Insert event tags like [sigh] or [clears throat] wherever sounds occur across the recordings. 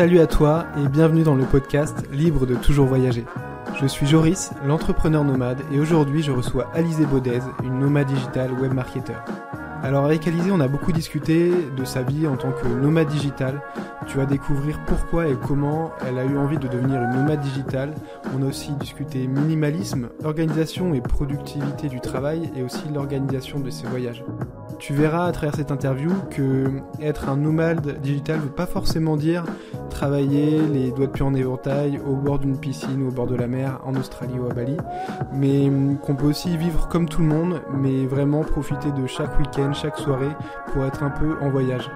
Salut à toi et bienvenue dans le podcast Libre de toujours voyager. Je suis Joris, l'entrepreneur nomade et aujourd'hui je reçois Alizé Baudez, une nomade digitale web marketer. Alors avec Alizé, on a beaucoup discuté de sa vie en tant que nomade digital. Tu vas découvrir pourquoi et comment elle a eu envie de devenir une nomade digitale. On a aussi discuté minimalisme, organisation et productivité du travail et aussi l'organisation de ses voyages. Tu verras à travers cette interview que être un nomade digital ne veut pas forcément dire travailler les doigts de pied en éventail au bord d'une piscine ou au bord de la mer en Australie ou à Bali, mais qu'on peut aussi vivre comme tout le monde, mais vraiment profiter de chaque week-end, chaque soirée pour être un peu en voyage.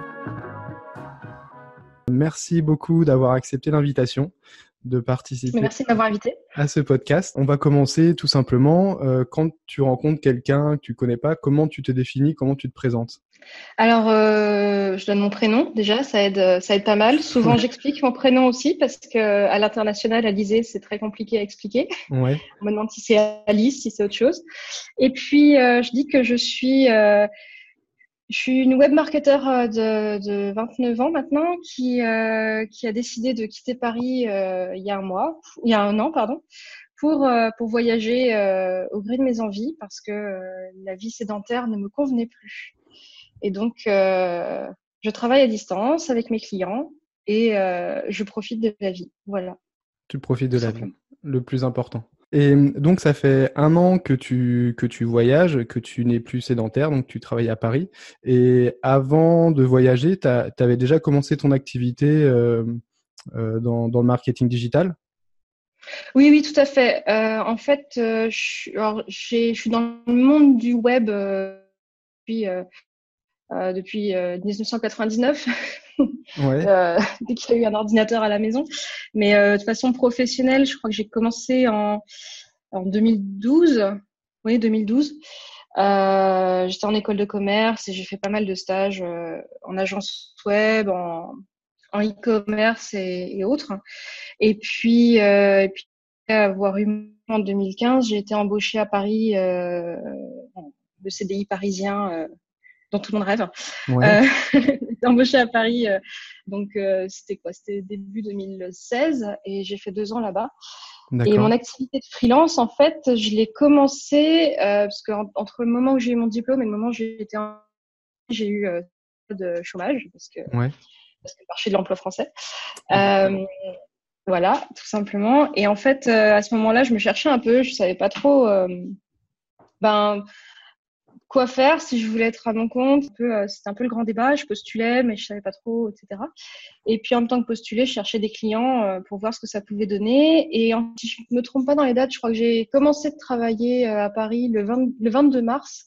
Merci beaucoup d'avoir accepté l'invitation de participer. Merci de m'avoir invité. À ce podcast. On va commencer tout simplement. Euh, quand tu rencontres quelqu'un que tu connais pas, comment tu te définis, comment tu te présentes? Alors, euh, je donne mon prénom déjà, ça aide, ça aide pas mal. Souvent, j'explique mon prénom aussi parce que à l'international, à l'ISE, c'est très compliqué à expliquer. Ouais. On me demande si c'est Alice, si c'est autre chose. Et puis, euh, je dis que je suis euh, je suis une web marketer euh, de, de 29 ans maintenant qui, euh, qui a décidé de quitter Paris euh, il y a un mois, il y a un an, pardon, pour, euh, pour voyager au gré de mes envies parce que la vie sédentaire ne me convenait plus. Et donc, je travaille à distance avec mes clients et je profite de la vie. Voilà. Tu profites de la vie, le plus important. Et donc, ça fait un an que tu, que tu voyages, que tu n'es plus sédentaire, donc tu travailles à Paris. Et avant de voyager, tu avais déjà commencé ton activité euh, euh, dans, le marketing digital? Oui, oui, tout à fait. Euh, en fait, je, je, suis dans le monde du web depuis, depuis 1999. [laughs] Euh, dès qu'il a eu un ordinateur à la maison. Mais euh, de façon professionnelle, je crois que j'ai commencé en, en 2012. Oui, 2012. Euh, j'étais en école de commerce et j'ai fait pas mal de stages en agence web, en, e-commerce et, autres. Et puis, et avoir eu en 2015, j'ai été embauchée à Paris, le CDI parisien dont tout le monde rêve. Ouais. Euh, [laughs] embauchée à Paris, euh, donc euh, c'était quoi? C'était début 2016 et j'ai fait deux ans là-bas. Et mon activité de freelance, en fait, je l'ai commencé euh, parce que entre le moment où j'ai eu mon diplôme et le moment où j'ai été en... j'ai eu euh, de chômage parce que ouais. parce que le marché de l'emploi français. Euh, voilà, tout simplement. Et en fait, à ce moment-là, je me cherchais un peu, je savais pas trop. ben quoi faire si je voulais être à mon compte. Euh, c'était un peu le grand débat. Je postulais, mais je savais pas trop, etc. Et puis en même temps que postuler, je cherchais des clients euh, pour voir ce que ça pouvait donner. Et si je me trompe pas dans les dates, je crois que j'ai commencé de travailler euh, à Paris le, 20, le 22 mars.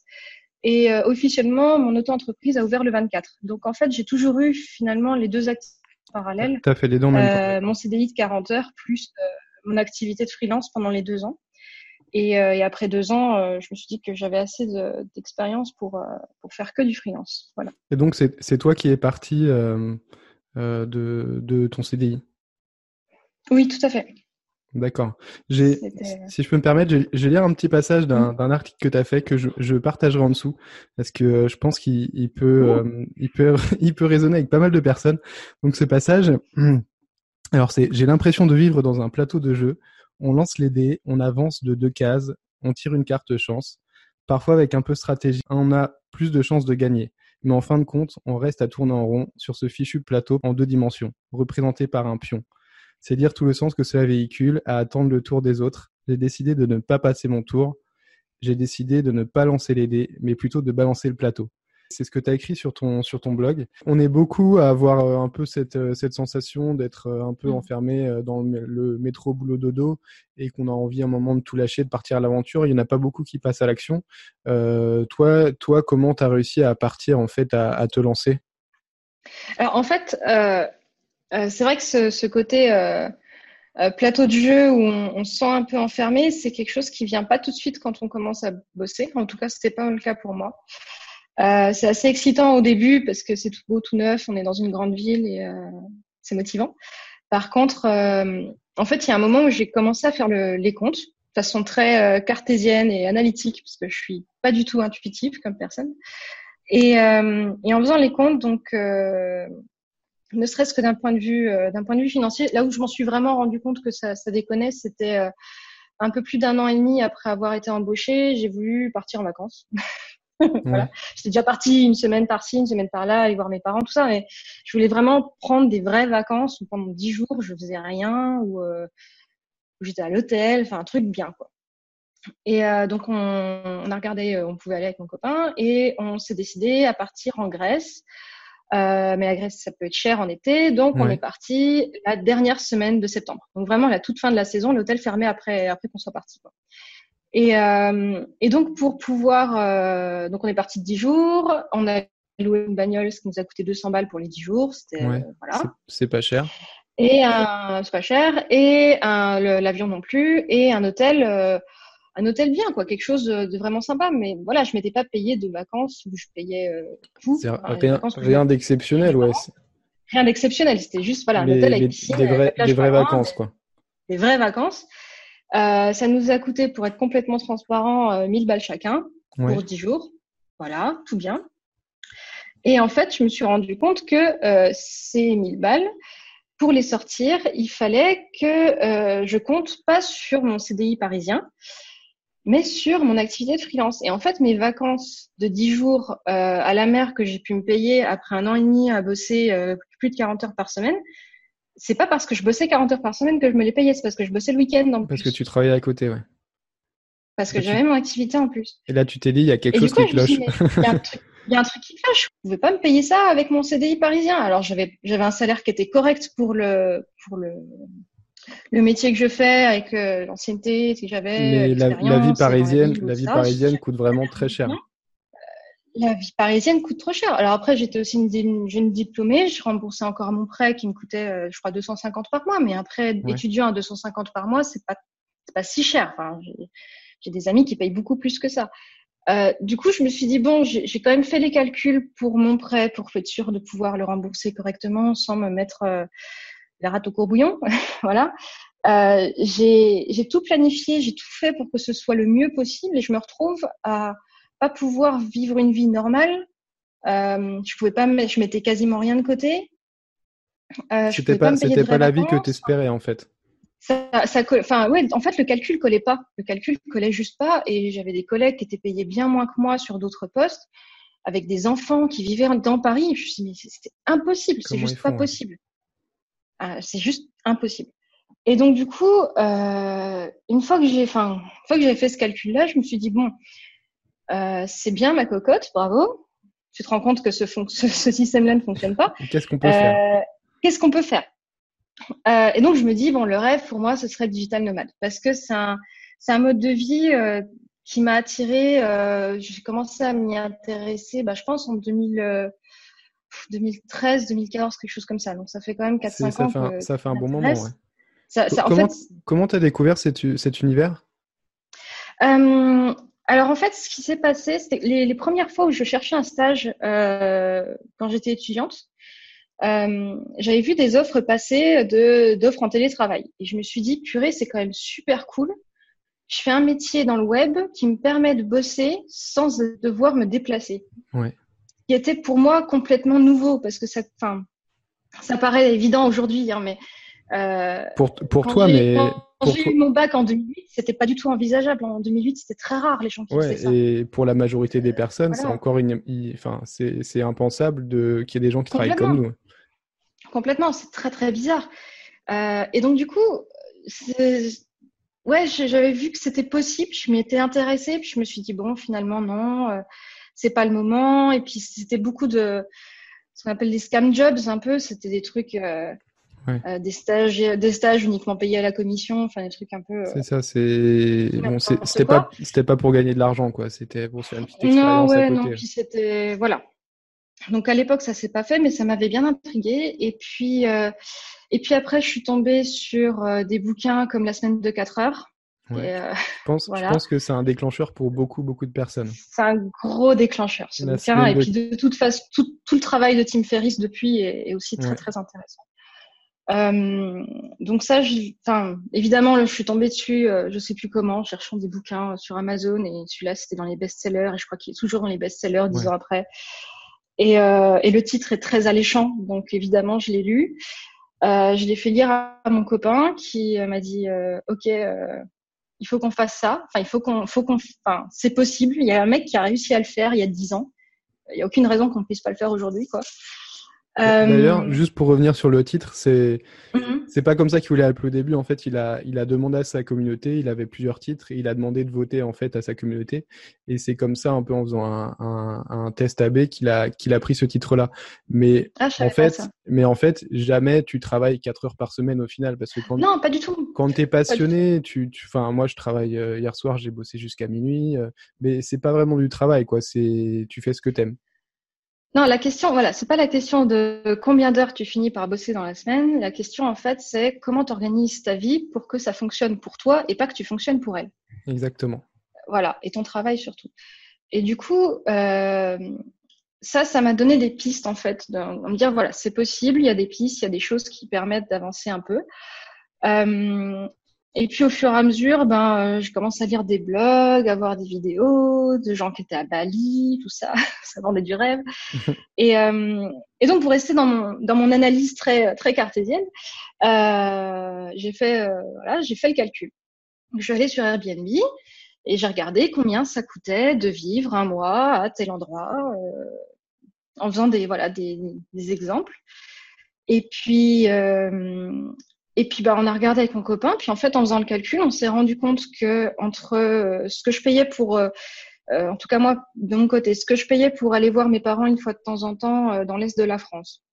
Et euh, officiellement, mon auto-entreprise a ouvert le 24. Donc en fait, j'ai toujours eu finalement les deux activités parallèles. Tu as fait les deux en même temps. mon CDI de 40 heures plus mon activité de freelance pendant les deux ans. Et, euh, et, après deux ans, euh, je me suis dit que j'avais assez d'expérience de, pour, euh, pour faire que du freelance. Voilà. Et donc, c'est toi qui es parti de, de ton CDI Oui, tout à fait. D'accord. Si je peux me permettre, je, vais lire un petit passage d'un mmh. article que tu as fait que je, je, partagerai en dessous parce que je pense qu'il peut, il peut, [laughs] il peut résonner avec pas mal de personnes. Donc, ce passage, [clears throat] alors c'est J'ai l'impression de vivre dans un plateau de jeu on lance les dés, on avance de deux cases, on tire une carte chance. Parfois, avec un peu de stratégie, on a plus de chances de gagner. Mais en fin de compte, on reste à tourner en rond sur ce fichu plateau en deux dimensions, représenté par un pion. C'est dire tout le sens que cela véhicule à attendre le tour des autres. J'ai décidé de ne pas passer mon tour. J'ai décidé de ne pas lancer les dés, mais plutôt de balancer le plateau. C'est ce que tu as écrit sur ton, sur ton blog. On est beaucoup à avoir euh, un peu cette, euh, cette sensation d'être euh, un peu mmh. enfermé dans le métro boulot dodo et qu'on a envie à un moment de tout lâcher, de partir à l'aventure. Il n'y en a pas beaucoup qui passent à l'action. Euh, toi, toi, comment tu as réussi à partir, en fait, à, à te lancer? Alors, en fait, euh, c'est vrai que ce, ce côté plateau de jeu où on, on, se sent un peu enfermé, c'est quelque chose qui vient pas tout de suite quand on commence à bosser. En tout cas, c'était pas le cas pour moi. Euh, c'est assez excitant au début parce que c'est tout beau, tout neuf, on est dans une grande ville et euh, c'est motivant. Par contre, euh, en fait, il y a un moment où j'ai commencé à faire le, les comptes de façon très cartésienne et analytique parce que je suis pas du tout intuitive comme personne. Et, et en faisant les comptes, donc ne serait-ce que d'un point de vue d'un point de vue financier. Là où je m'en suis vraiment rendu compte que ça, ça déconnait, c'était un peu plus d'un an et demi après avoir été embauchée. J'ai voulu partir en vacances. [laughs] [laughs] voilà. J'étais déjà partie une semaine par-ci, une semaine par-là, aller voir mes parents, tout ça, mais je voulais vraiment prendre des vraies vacances où pendant dix jours je faisais rien ou j'étais à l'hôtel, enfin un truc bien quoi. Et euh, donc, on, on, a regardé, euh, on pouvait aller avec mon copain et on s'est décidé à partir en Grèce. Euh, mais la Grèce, ça peut être cher en été. Donc, on est parti la dernière semaine de septembre. Donc, vraiment, la toute fin de la saison, l'hôtel fermé après, après qu'on soit parti. Et, euh, et, donc, pour pouvoir. Euh, donc, on est parti de 10 jours. On a loué une bagnole, ce qui nous a coûté 200 balles pour les 10 jours. C'était. Ouais. voilà. C'est pas cher. Et un. C'est pas cher. Et l'avion non plus. Et un hôtel un hôtel bien, quoi, quelque chose de vraiment sympa. Mais voilà, je m'étais pas payé de vacances où je payais euh, tout. rien, rien d'exceptionnel, ouais. Rien d'exceptionnel, c'était juste voilà un hôtel avec piscine, des, vraies vacances, quoi. Des vraies vacances. Euh, ça nous a coûté, pour être complètement transparent, euh, 1000 balles chacun pour 10 jours. Voilà, tout bien. Et en fait, je me suis rendu compte que euh, ces 1000 balles, pour les sortir, il fallait que euh, je compte pas sur mon CDI parisien, mais sur mon activité de freelance. Et en fait, mes vacances de 10 jours euh, à la mer que j'ai pu me payer après un an et demi à bosser euh, plus de 40 heures par semaine, c'est pas parce que je bossais 40 heures par semaine que je me les payais, c'est parce que je bossais le week-end. Parce que tu travaillais à côté, ouais. Parce que j'avais mon activité en plus. Et là, tu t'es dit, il y a quelque chose qui cloche. [laughs] Il y, a un truc qui cloche. Je pouvais pas me payer ça avec mon CDI parisien. Alors, j'avais, j'avais un salaire qui était correct pour le, pour le, le métier que je fais avec euh, l'ancienneté que j'avais. La, la, vie parisienne, la vie parisienne coûte vraiment très cher. La vie parisienne coûte trop cher. Alors après, j'étais aussi une, jeune diplômée. Je remboursais encore mon prêt qui me coûtait, euh, je crois, 250 par mois. Mais un prêt étudiant à 250 par mois, c'est pas, pas si cher. Enfin, j'ai des amis qui payent beaucoup plus que ça. Euh, du coup, je me suis dit bon, j'ai quand même fait les calculs pour mon prêt pour être sûr de pouvoir le rembourser correctement sans me mettre euh, la rate au courbouillon. [laughs] voilà. Euh, j'ai tout planifié, j'ai tout fait pour que ce soit le mieux possible et je me retrouve à pas pouvoir vivre une vie normale. Euh, je pouvais pas, je mettais quasiment rien de côté. Euh, c'était pas, la vie que tu espérais en fait. Ça, ça, enfin, ouais, en fait, le calcul collait pas. Le calcul collait juste pas et j'avais des collègues qui étaient payés bien moins que moi sur d'autres postes avec des enfants qui vivaient dans Paris. Je me suis dit, mais c'était impossible, c'est juste pas possible. Ah, c'est juste impossible. Et donc du coup, euh, une fois que j'ai, enfin, une fois que j'ai fait ce calcul-là, je me suis dit bon, euh, c'est bien ma cocotte, bravo. Tu te rends compte que ce, [laughs] ce, ce système-là ne fonctionne pas. Qu'est-ce qu'on peut faire? Euh, Qu'est-ce qu'on peut faire? Euh, Et donc je me dis bon, le rêve pour moi, ce serait digital nomade parce que c'est un, un mode de vie qui m'a attiré. j'ai commencé à m'y intéresser, bah, je pense en 2000. 2013, 2014, quelque chose comme ça. Donc ça fait quand même 4-5 ans. Fait ça fait un bon moment. comment tu as découvert cet, cet univers? Euh, Alors en fait, ce qui s'est passé, c'était les, les, premières fois où je cherchais un stage euh, quand j'étais étudiante. Euh, j'avais vu des offres passer de d'offres en télétravail. Et je me suis dit purée c'est quand même super cool. Je fais un métier dans le web qui me permet de bosser sans devoir me déplacer. Ouais. Qui était pour moi complètement nouveau parce que ça, enfin, ça paraît évident aujourd'hui, hein, mais euh, pour pour toi, mais quand j'ai eu mon bac en 2008, c'était pas du tout envisageable. En 2008, c'était très rare les gens qui ouais, faisaient ça. Et pour la majorité des personnes, c'est encore une, enfin, c'est c'est impensable de qu'il y ait des gens qui travaillent comme nous. Complètement, c'est très très bizarre. Euh, et donc du coup, ouais, j'avais vu que c'était possible, je m'y étais intéressée, puis je me suis dit bon, finalement non. Euh, c'est pas le moment. Et puis c'était beaucoup de ce qu'on appelle des scam jobs un peu. C'était des trucs, euh, euh, des stages, des stages uniquement payés à la commission, enfin des trucs un peu. Euh, c'est ça. C'est bon, c'était pas c'était pas pour gagner de l'argent quoi. C'était pour faire une petite expérience non, ouais, à côté. Non, puis c'était voilà. Donc à l'époque ça s'est pas fait, mais ça m'avait bien intrigué. Et puis et puis après je suis tombée sur des bouquins comme La semaine de 4 heures euh, je, pense, je pense que c'est un déclencheur pour beaucoup, beaucoup de personnes. C'est un gros déclencheur, ce bouquin. Et puis, de toute façon, tout, tout, le travail de Tim Ferriss depuis est, est aussi très, très intéressant. Euh, donc ça, enfin, évidemment, je suis tombée dessus, euh, je sais plus comment, cherchant des bouquins sur Amazon et celui-là, c'était dans les best-sellers et je crois qu'il est toujours dans les best-sellers dix ans après. Et, euh, et, le titre est très alléchant, donc évidemment, je l'ai lu. Euh, je l'ai fait lire à mon copain qui m'a dit euh, Ok, euh, il faut qu'on fasse ça. Enfin, il faut qu'on, faut qu'on, enfin, c'est possible. Il y a un mec qui a réussi à le faire il y a dix ans. Il n'y a aucune raison qu'on ne puisse pas le faire aujourd'hui, quoi. D'ailleurs, euh, juste pour revenir sur le titre, c'est mhm. c'est pas comme ça qu'il voulait appeler au début. En fait, il a il a demandé à sa communauté, il avait plusieurs titres, et il a demandé de voter en fait à sa communauté. Et c'est comme ça, un peu en faisant un, un, un test AB, qu'il a qu'il a pris ce titre-là. Mais ah, en fait, mais en fait, jamais tu travailles quatre heures par semaine au final, parce que quand non, pas du tout. Quand t'es passionné, tu, enfin, moi, je travaille euh, hier soir, j'ai bossé jusqu'à minuit, euh, mais c'est pas vraiment du travail, quoi. C'est tu fais ce que t'aimes. Non, la question, voilà, c'est pas la question de combien d'heures tu finis par bosser dans la semaine. La question, en fait, c'est comment tu organises ta vie pour que ça fonctionne pour toi et pas que tu fonctionnes pour elle. Exactement. Voilà, et ton travail surtout. Et du coup, euh, ça, ça m'a donné des pistes, en fait, de, me dire, voilà, c'est possible, il y a des pistes, il y a des choses qui permettent d'avancer un peu. Euh, et puis au fur et à mesure, ben, euh, je commence à lire des blogs, à voir des vidéos de gens qui étaient à Bali, tout ça, [laughs] ça vendait du rêve. [laughs] et, euh, et donc pour rester dans mon, dans mon analyse très, très cartésienne, euh, j'ai fait, euh, voilà, j'ai fait le calcul. Je suis allée sur Airbnb et j'ai regardé combien ça coûtait de vivre un mois à tel endroit, euh, en faisant des, voilà, des, des exemples. Et puis, euh, et puis bah, on a regardé avec mon copain, puis en fait en faisant le calcul, on s'est rendu compte que entre euh, ce que je payais pour, euh, euh, en tout cas moi de mon côté, ce que je payais pour aller voir mes parents une fois de temps en temps dans l'est de la France,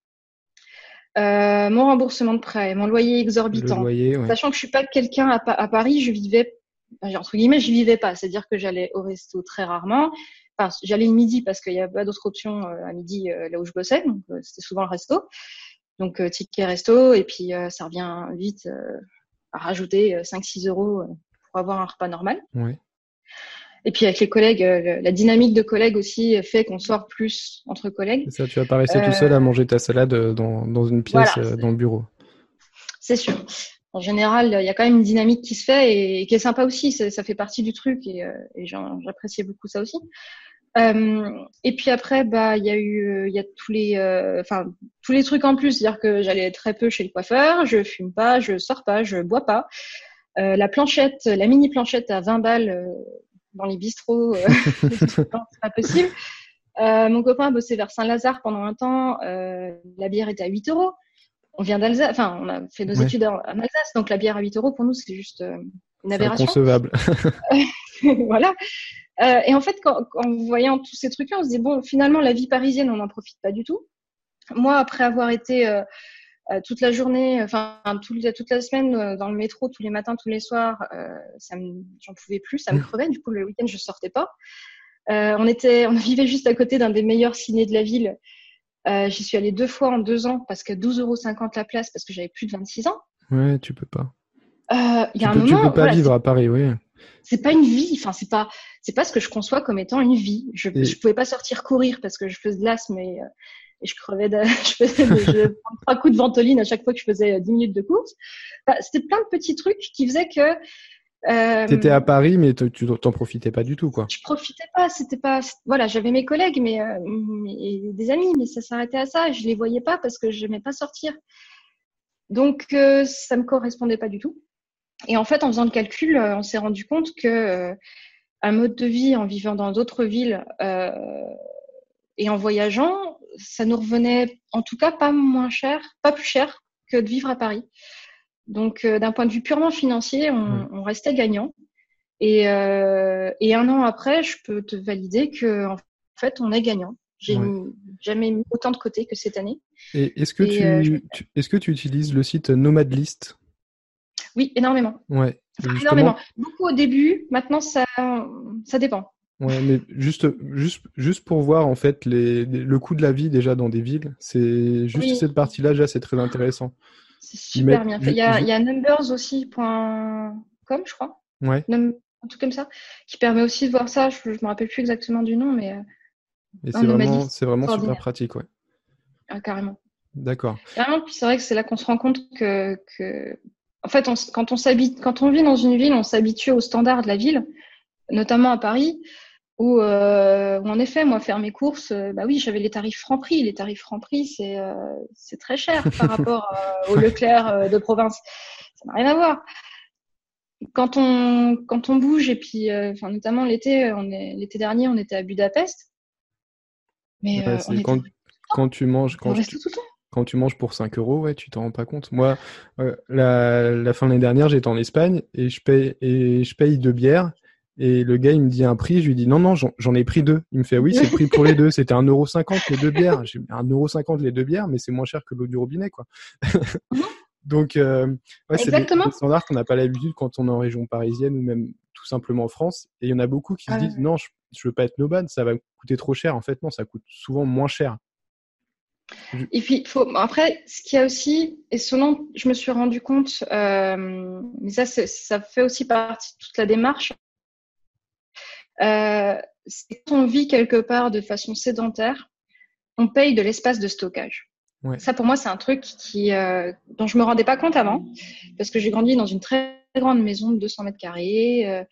mon remboursement de prêt, mon loyer exorbitant, sachant que je suis pas quelqu'un à, à, Paris, je vivais entre guillemets, je vivais pas, c'est-à-dire que j'allais au resto très rarement. Enfin, j'allais le midi parce qu'il n'y avait pas d'autre option à midi là où je bossais, donc c'était souvent le resto. Donc, euh, ticket resto, et puis euh, ça revient vite euh, à rajouter 5-6 euros pour avoir un repas normal. Et puis avec les collègues, la dynamique de collègues aussi fait qu'on sort plus entre collègues. Ça, tu vas pas rester tout seul à manger ta salade dans, dans une pièce dans le bureau. C'est sûr. En général, il y a quand même une dynamique qui se fait et, qui est sympa aussi. Ça, ça fait partie du truc et, et j'appréciais beaucoup ça aussi. Euh, et puis après, bah, il y a eu, euh, il y a tous les, euh, enfin, tous les trucs en plus, c'est-à-dire que j'allais très peu chez le coiffeur, je fume pas, je sors pas, je bois pas. Euh, la planchette, la mini planchette à 20 balles dans les bistrots, [laughs] [laughs] c'est pas possible. mon copain a bossé vers Saint-Lazare pendant un temps. la bière était à 8 euros. On vient d'Alsace, enfin, on a fait nos études en Alsace, donc la bière à 8 euros pour nous, c'est juste une aberration. Inconcevable. [laughs] voilà. Euh, et en fait, quand, en voyant tous ces trucs-là, on se dit bon, finalement, la vie parisienne, on n'en profite pas du tout. Moi, après avoir été euh, euh toute la journée, enfin toute, toute la semaine euh, dans le métro, tous les matins, tous les soirs, euh, ça j'en pouvais plus, ça me mmh. crevait. Du coup, le week-end, je sortais pas. on était, on vivait juste à côté d'un des meilleurs ciné de la ville. J'y suis allée deux fois en deux ans parce que 12,50 euros la place parce que j'avais plus de 26 ans. Ouais, tu peux pas. Il y a un moment, tu peux pas vivre à Paris, oui c'est pas une vie. Enfin, c'est pas, c'est pas ce que je conçois comme étant une vie. Je, je pouvais pas sortir courir parce que je faisais de l'asthme et, euh, et je crevais de, [laughs] je faisais je trois coups de ventoline à chaque fois que je faisais 10 minutes de course. c'était plein de petits trucs qui faisaient que, euh, T'étais à Paris, mais tu t'en profitais pas du tout, quoi. Je profitais pas. C'était pas. Voilà, j'avais mes collègues, mais, euh, et des amis, mais ça s'arrêtait à ça. Je les voyais pas parce que je n'aimais pas sortir. Donc, euh, ça me correspondait pas du tout. Et en fait, en faisant le calcul, euh, on s'est rendu compte que euh, un mode de vie en vivant dans d'autres villes euh, et en voyageant, ça nous revenait en tout cas pas moins cher, pas plus cher que de vivre à Paris. Donc, d'un point de vue purement financier, on, restait gagnant. Et, et, un an après, je peux te valider que en fait, on est gagnant. J'ai jamais mis autant de côté que cette année. Est-ce que, tu, est-ce que tu utilises le site Nomadlist? Oui, énormément. Ouais. énormément. Beaucoup au début. Maintenant, ça, ça dépend. Ouais, mais juste, juste, juste pour voir en fait les, le coût de la vie déjà dans des villes, c'est juste cette partie-là, déjà, c'est très intéressant. C'est super bien fait. Il y a, il y a numbers aussi.com, je crois. Ouais. un truc comme ça, qui permet aussi de voir ça. Je, ne me rappelle plus exactement du nom, mais. Et c'est vraiment, c'est vraiment super pratique, ouais. Ah, carrément. D'accord. Carrément, puis c'est vrai que c'est là qu'on se rend compte que, que en fait, quand on quand on vit dans une ville, on s'habitue aux standards de la ville, notamment à Paris. où, euh, en effet, moi, faire mes courses, euh, bah oui, j'avais les tarifs Franprix. Les tarifs Franprix, c'est euh, c'est très cher [laughs] par rapport au Leclerc de province. Ça n'a rien à voir. Quand on quand on bouge et puis, enfin notamment l'été, on est l'été dernier, on était à Budapest. Mais quand, quand, tu manges, quand, tu, quand tu manges pour 5 euros, ouais, tu t'en rends pas compte. Moi, la, la fin de l'année dernière, j'étais en Espagne et je paye et je paye deux bières et le gars, il me dit un prix, je lui dis non, non, j'en ai pris deux. Il me fait oui, c'est le prix pour les deux. C'était 1,50€ les deux bières. J'ai 1,50€ les deux bières, mais c'est moins cher que l'eau du robinet, quoi. Mhm. [laughs] Donc, euh, ouais, c'est des, standards qu'on n'a pas l'habitude quand on est en région parisienne ou même tout simplement en France. Et il y en a beaucoup qui se disent non, je, je veux pas être nomade, ça va coûter trop cher. En fait, non, ça coûte souvent moins cher. Et puis, faut... après, ce qu'il y a aussi, et selon, je me suis rendu compte, euh, mais ça, ça fait aussi partie de toute la démarche, euh, quand on vit quelque part de façon sédentaire, on paye de l'espace de stockage. Ça, pour moi, c'est un truc qui, euh, dont je me rendais pas compte avant, parce que j'ai grandi dans une très grande maison de 200 mètres carrés,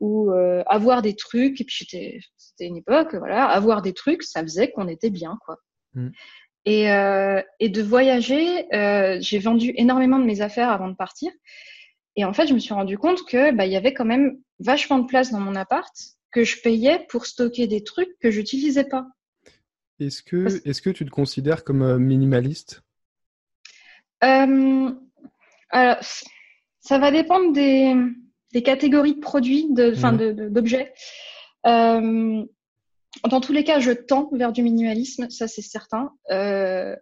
où avoir des trucs, et puis c'était, c'était une époque, voilà, avoir des trucs, ça faisait qu'on était bien, quoi. Mm. Et, euh, et de voyager, euh, j'ai vendu énormément de mes affaires avant de partir. Et en fait, je me suis rendu compte que bah, il y avait quand même vachement de place dans mon appart que je payais pour stocker des trucs que j'utilisais pas. Est-ce que, est que tu te considères comme euh, minimaliste? Euh, alors, Ça va dépendre des, des catégories de produits, d'objets. De, euh, dans tous les cas, je tends vers du minimalisme, ça c'est certain. Euh,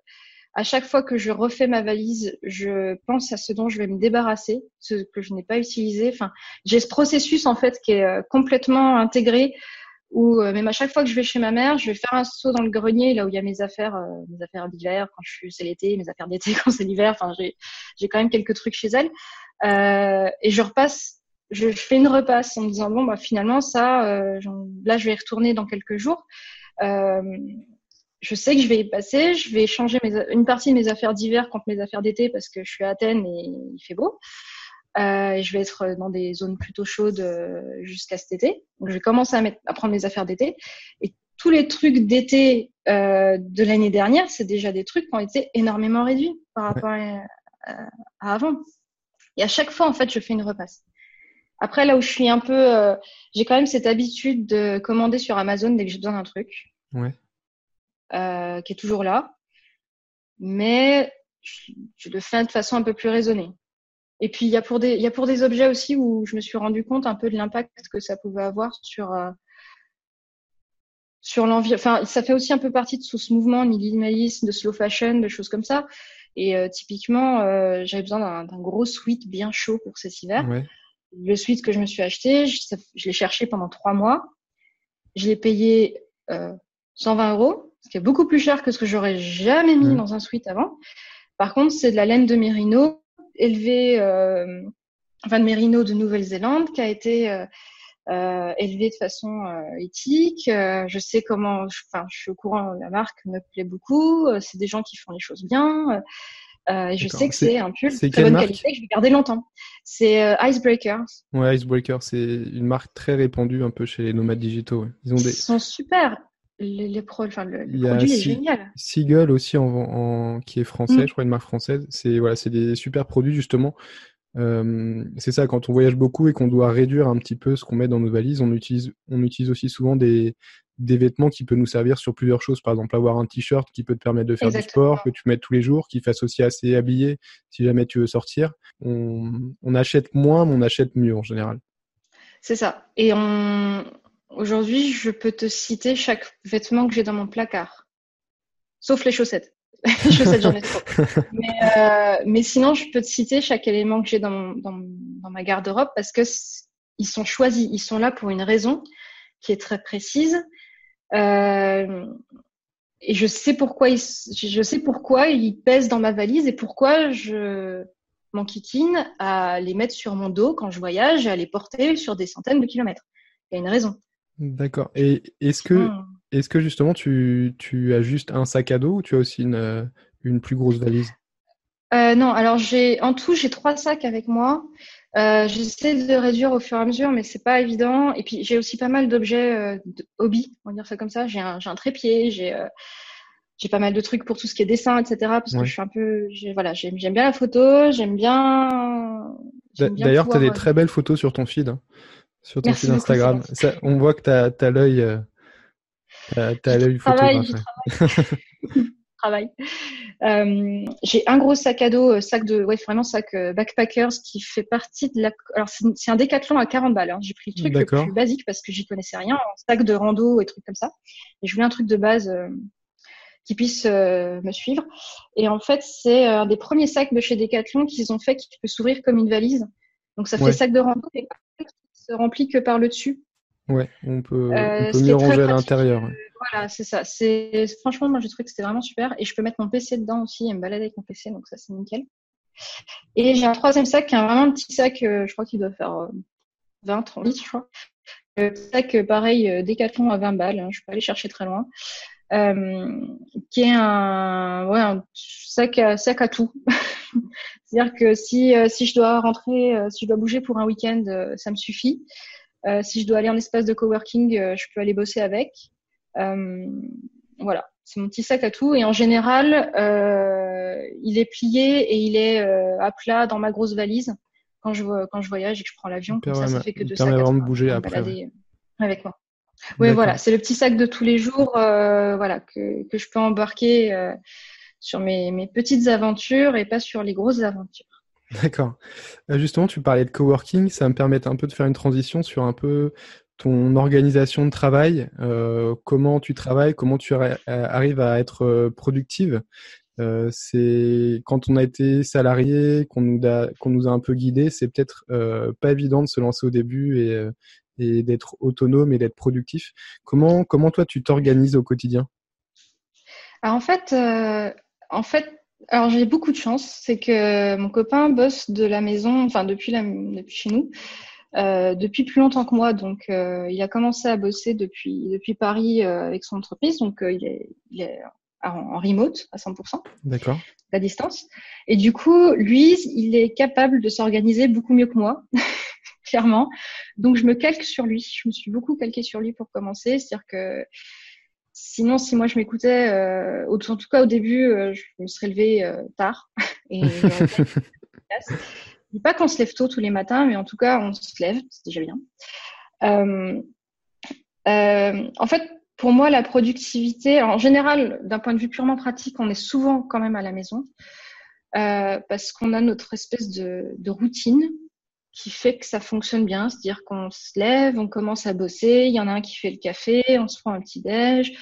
à chaque fois que je refais ma valise, je pense à ce dont je vais me débarrasser, ce que je n'ai pas utilisé. Enfin, j'ai ce processus en fait qui est euh, complètement intégré. Où euh, même à chaque fois que je vais chez ma mère, je vais faire un saut dans le grenier là où il y a mes affaires, euh, mes affaires d'hiver quand je suis c'est l'été, mes affaires d'été [laughs] quand c'est l'hiver. Enfin, j'ai j'ai quand même quelques trucs chez elle euh, et je repasse je, fais une repasse en me disant bon bah finalement ça euh, là je vais y retourner dans quelques jours euh, je sais que je vais y passer, je vais changer une partie de mes affaires d'hiver contre mes affaires d'été parce que je suis à Athènes et il fait beau. Euh, et je vais être dans des zones plutôt chaudes euh, jusqu'à cet été. Donc je vais commencer à, mettre, à prendre mes affaires d'été. Et tous les trucs d'été euh, de l'année dernière, c'est déjà des trucs qui ont été énormément réduits par rapport à, à, avant. Et à chaque fois, en fait, je fais une repasse. Après, là où je suis un peu, euh, j'ai quand même cette habitude de commander sur Amazon dès que j'ai besoin d'un truc. Ouais. Euh, qui est toujours là, mais je, le fais de façon un peu plus raisonnée. Et puis il y a pour des y a pour des objets aussi où je me suis rendu compte un peu de l'impact que ça pouvait avoir sur euh, sur l'envie. Enfin, ça fait aussi un peu partie de ce mouvement minimalisme, de slow fashion, de choses comme ça. Et euh, typiquement, euh, j'avais besoin d'un gros sweat bien chaud pour cet hiver. Le sweat que je me suis acheté, je, je l'ai cherché pendant trois mois. Je l'ai payé euh, 120 euros ce qui est beaucoup plus cher que ce que j'aurais jamais mis mm. dans un sweat avant. Par contre, c'est de la laine de mérino élevée, euh, enfin de mérino de Nouvelle-Zélande, qui a été euh, euh, élevée de façon euh, éthique. Euh, je sais comment, enfin, je suis au courant, la marque me plaît beaucoup. C'est des gens qui font les choses bien. Et je sais que c'est un pull de très bonne qualité que je vais garder longtemps. C'est Icebreakers. Ouais, Icebreakers, c'est une marque très répandue un peu chez les nomades digitaux. Ils, ont des... Ils sont super les, pro, enfin, le, produit est génial. Seagull aussi, en, qui est français, mm. je crois une marque française. C'est voilà, des super produits justement. Euh, c'est ça, quand on voyage beaucoup et qu'on doit réduire un petit peu ce qu'on met dans nos valises, on utilise, on utilise aussi souvent des, des vêtements qui peuvent nous servir sur plusieurs choses. Par exemple, avoir un t-shirt qui peut te permettre de faire du sport, que tu mets tous les jours, qui fasse aussi assez habillé si jamais tu veux sortir. On, on achète moins, mais on achète mieux en général. C'est ça. Et on, Aujourd'hui, je peux te citer chaque vêtement que j'ai dans mon placard, sauf les chaussettes. [laughs] les chaussettes, j'en ai trop. [laughs] Mais, euh, mais, sinon, je peux te citer chaque élément que j'ai dans, dans, dans, ma garde-robe parce que ils sont choisis, ils sont là pour une raison qui est très précise. Euh, et je sais pourquoi ils, je sais pourquoi ils pèsent dans ma valise et pourquoi je m'enquiquine à les mettre sur mon dos quand je voyage et à les porter sur des centaines de kilomètres. Il y a une raison. D'accord. Et est-ce que, hmm. est-ce que justement tu, tu, as juste un sac à dos ou tu as aussi une, euh, une plus grosse valise? Euh, Non, alors j'ai en tout j'ai trois sacs avec moi. Euh, j'essaie de réduire au fur et à mesure, mais c'est pas évident. Et puis j'ai aussi pas mal d'objets euh, de hobby, on va dire ça comme ça. J'ai un, un, trépied, j'ai euh, j'ai pas mal de trucs pour tout ce qui est dessin, etc. Parce que je suis un peu, voilà, j'aime bien la photo, j'aime bien. D'ailleurs, tu as des très belles photos sur ton feed, hein, sur ton feed Instagram. Ça, on voit que tu as, as l'œil, t'as l'œil photographe. [laughs] travail. Euh, j'ai un gros sac à dos, euh, sac de, ouais, vraiment sac euh, backpackers qui fait partie de la. Alors c'est un décathlon à 40 balles. Hein. J'ai pris le truc le plus basique parce que j'y connaissais rien, un sac de rando et trucs comme ça. Et je voulais un truc de base qui puisse me suivre. Et en fait, c'est un des premiers sacs de chez Decathlon qu'ils ont fait qui peut s'ouvrir comme une valise. Donc ça fait sac de rando et qui se remplit que par le dessus. Ouais, on peut, on peut mieux ranger à l'intérieur. Voilà, c'est ça. Franchement, moi, j'ai trouvé que c'était vraiment super. Et je peux mettre mon PC dedans aussi et me balader avec mon PC, donc ça, c'est nickel. Et j'ai un troisième sac qui est vraiment un petit sac, euh, je crois qu'il doit faire 20, euh, 30 litres, je crois. Sac, euh, pareil, Décathlon à 20 balles. Hein, je peux aller chercher très loin. qui est un, sac, à, sac tout. [laughs] C'est-à-dire que si, si je dois rentrer, si je dois bouger pour un week-end, ça me suffit. si je dois aller en espace de coworking, je peux aller bosser avec. Euh, voilà, c'est mon petit sac à tout. Et en général, euh, il est plié et il est euh, à plat dans ma grosse valise quand je, quand je voyage et que je prends l'avion. ça, ça fait que deux sacs à de bouger après. Avec moi. Oui, voilà, c'est le petit sac de tous les jours voilà, que, que je peux embarquer sur mes, mes petites aventures et pas sur les grosses aventures. D'accord. Justement, tu parlais de coworking, ça me permet un peu de faire une transition sur un peu ton organisation de travail, euh, comment tu travailles, comment tu arrives à être euh, productive. Euh, c'est quand on a été salarié, qu'on nous a un peu guidé, c'est peut-être pas évident de se lancer au début et, d'être autonome et d'être productif. Comment comment toi tu t'organises au quotidien? Alors en fait, en fait, alors j'ai beaucoup de chance, c'est que mon copain bosse de la maison, enfin depuis chez nous. Euh, depuis plus longtemps que moi. Donc, euh, il a commencé à bosser depuis, depuis Paris euh, avec son entreprise. Donc, il est, il est en, remote à 100%. D'accord. À distance. Et du coup, lui, il est capable de s'organiser beaucoup mieux que moi. [laughs] clairement. Donc, je me calque sur lui. Je me suis beaucoup calquée sur lui pour commencer. C'est-à-dire que sinon, si moi je m'écoutais, euh, en tout cas au début, je me serais levée tard. [laughs] et [laughs] dis pas qu'on se lève tôt tous les matins, mais en tout cas, on se lève, c'est déjà bien. Euh, euh, en fait, pour moi, la productivité, en général, d'un point de vue purement pratique, on est souvent quand même à la maison euh, parce qu'on a notre espèce de, de, routine qui fait que ça fonctionne bien. C'est-à-dire qu'on se lève, on commence à bosser, il y en a un qui fait le café, on se prend un petit déj.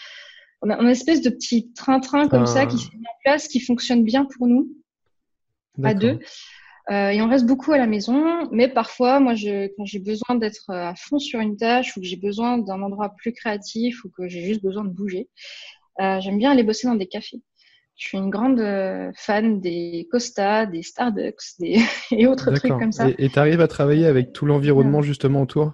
On a, une espèce de petit train-train comme ça qui s'est mis en place, qui fonctionne bien pour nous, à deux. Euh, et on reste beaucoup à la maison, mais parfois, moi, je, quand j'ai besoin d'être euh, à fond sur une tâche ou que j'ai besoin d'un endroit plus créatif ou que j'ai juste besoin de bouger, euh, j'aime bien aller bosser dans des cafés. Je suis une grande euh, fan des Costa, des Starbucks des... [laughs] et autres trucs comme ça. Et tu arrives à travailler avec tout l'environnement justement autour?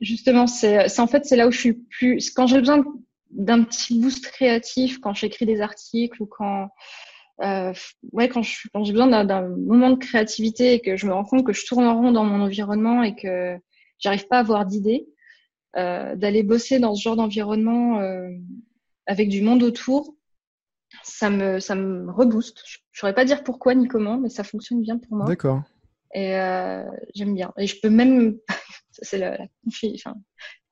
Justement, c'est en fait c'est là où je suis plus. Quand j'ai besoin d'un petit boost créatif, quand j'écris des articles ou quand euh, ouais, quand j'ai besoin d'un moment de créativité et que je me rends compte que je tourne en rond dans mon environnement et que j'arrive pas à avoir d'idées, euh, d'aller bosser dans ce genre d'environnement euh, avec du monde autour, ça me, ça me rebooste. Je ne saurais pas dire pourquoi ni comment, mais ça fonctionne bien pour moi. D'accord. Et euh, j'aime bien. Et je peux même, [laughs] c'est la, la enfin,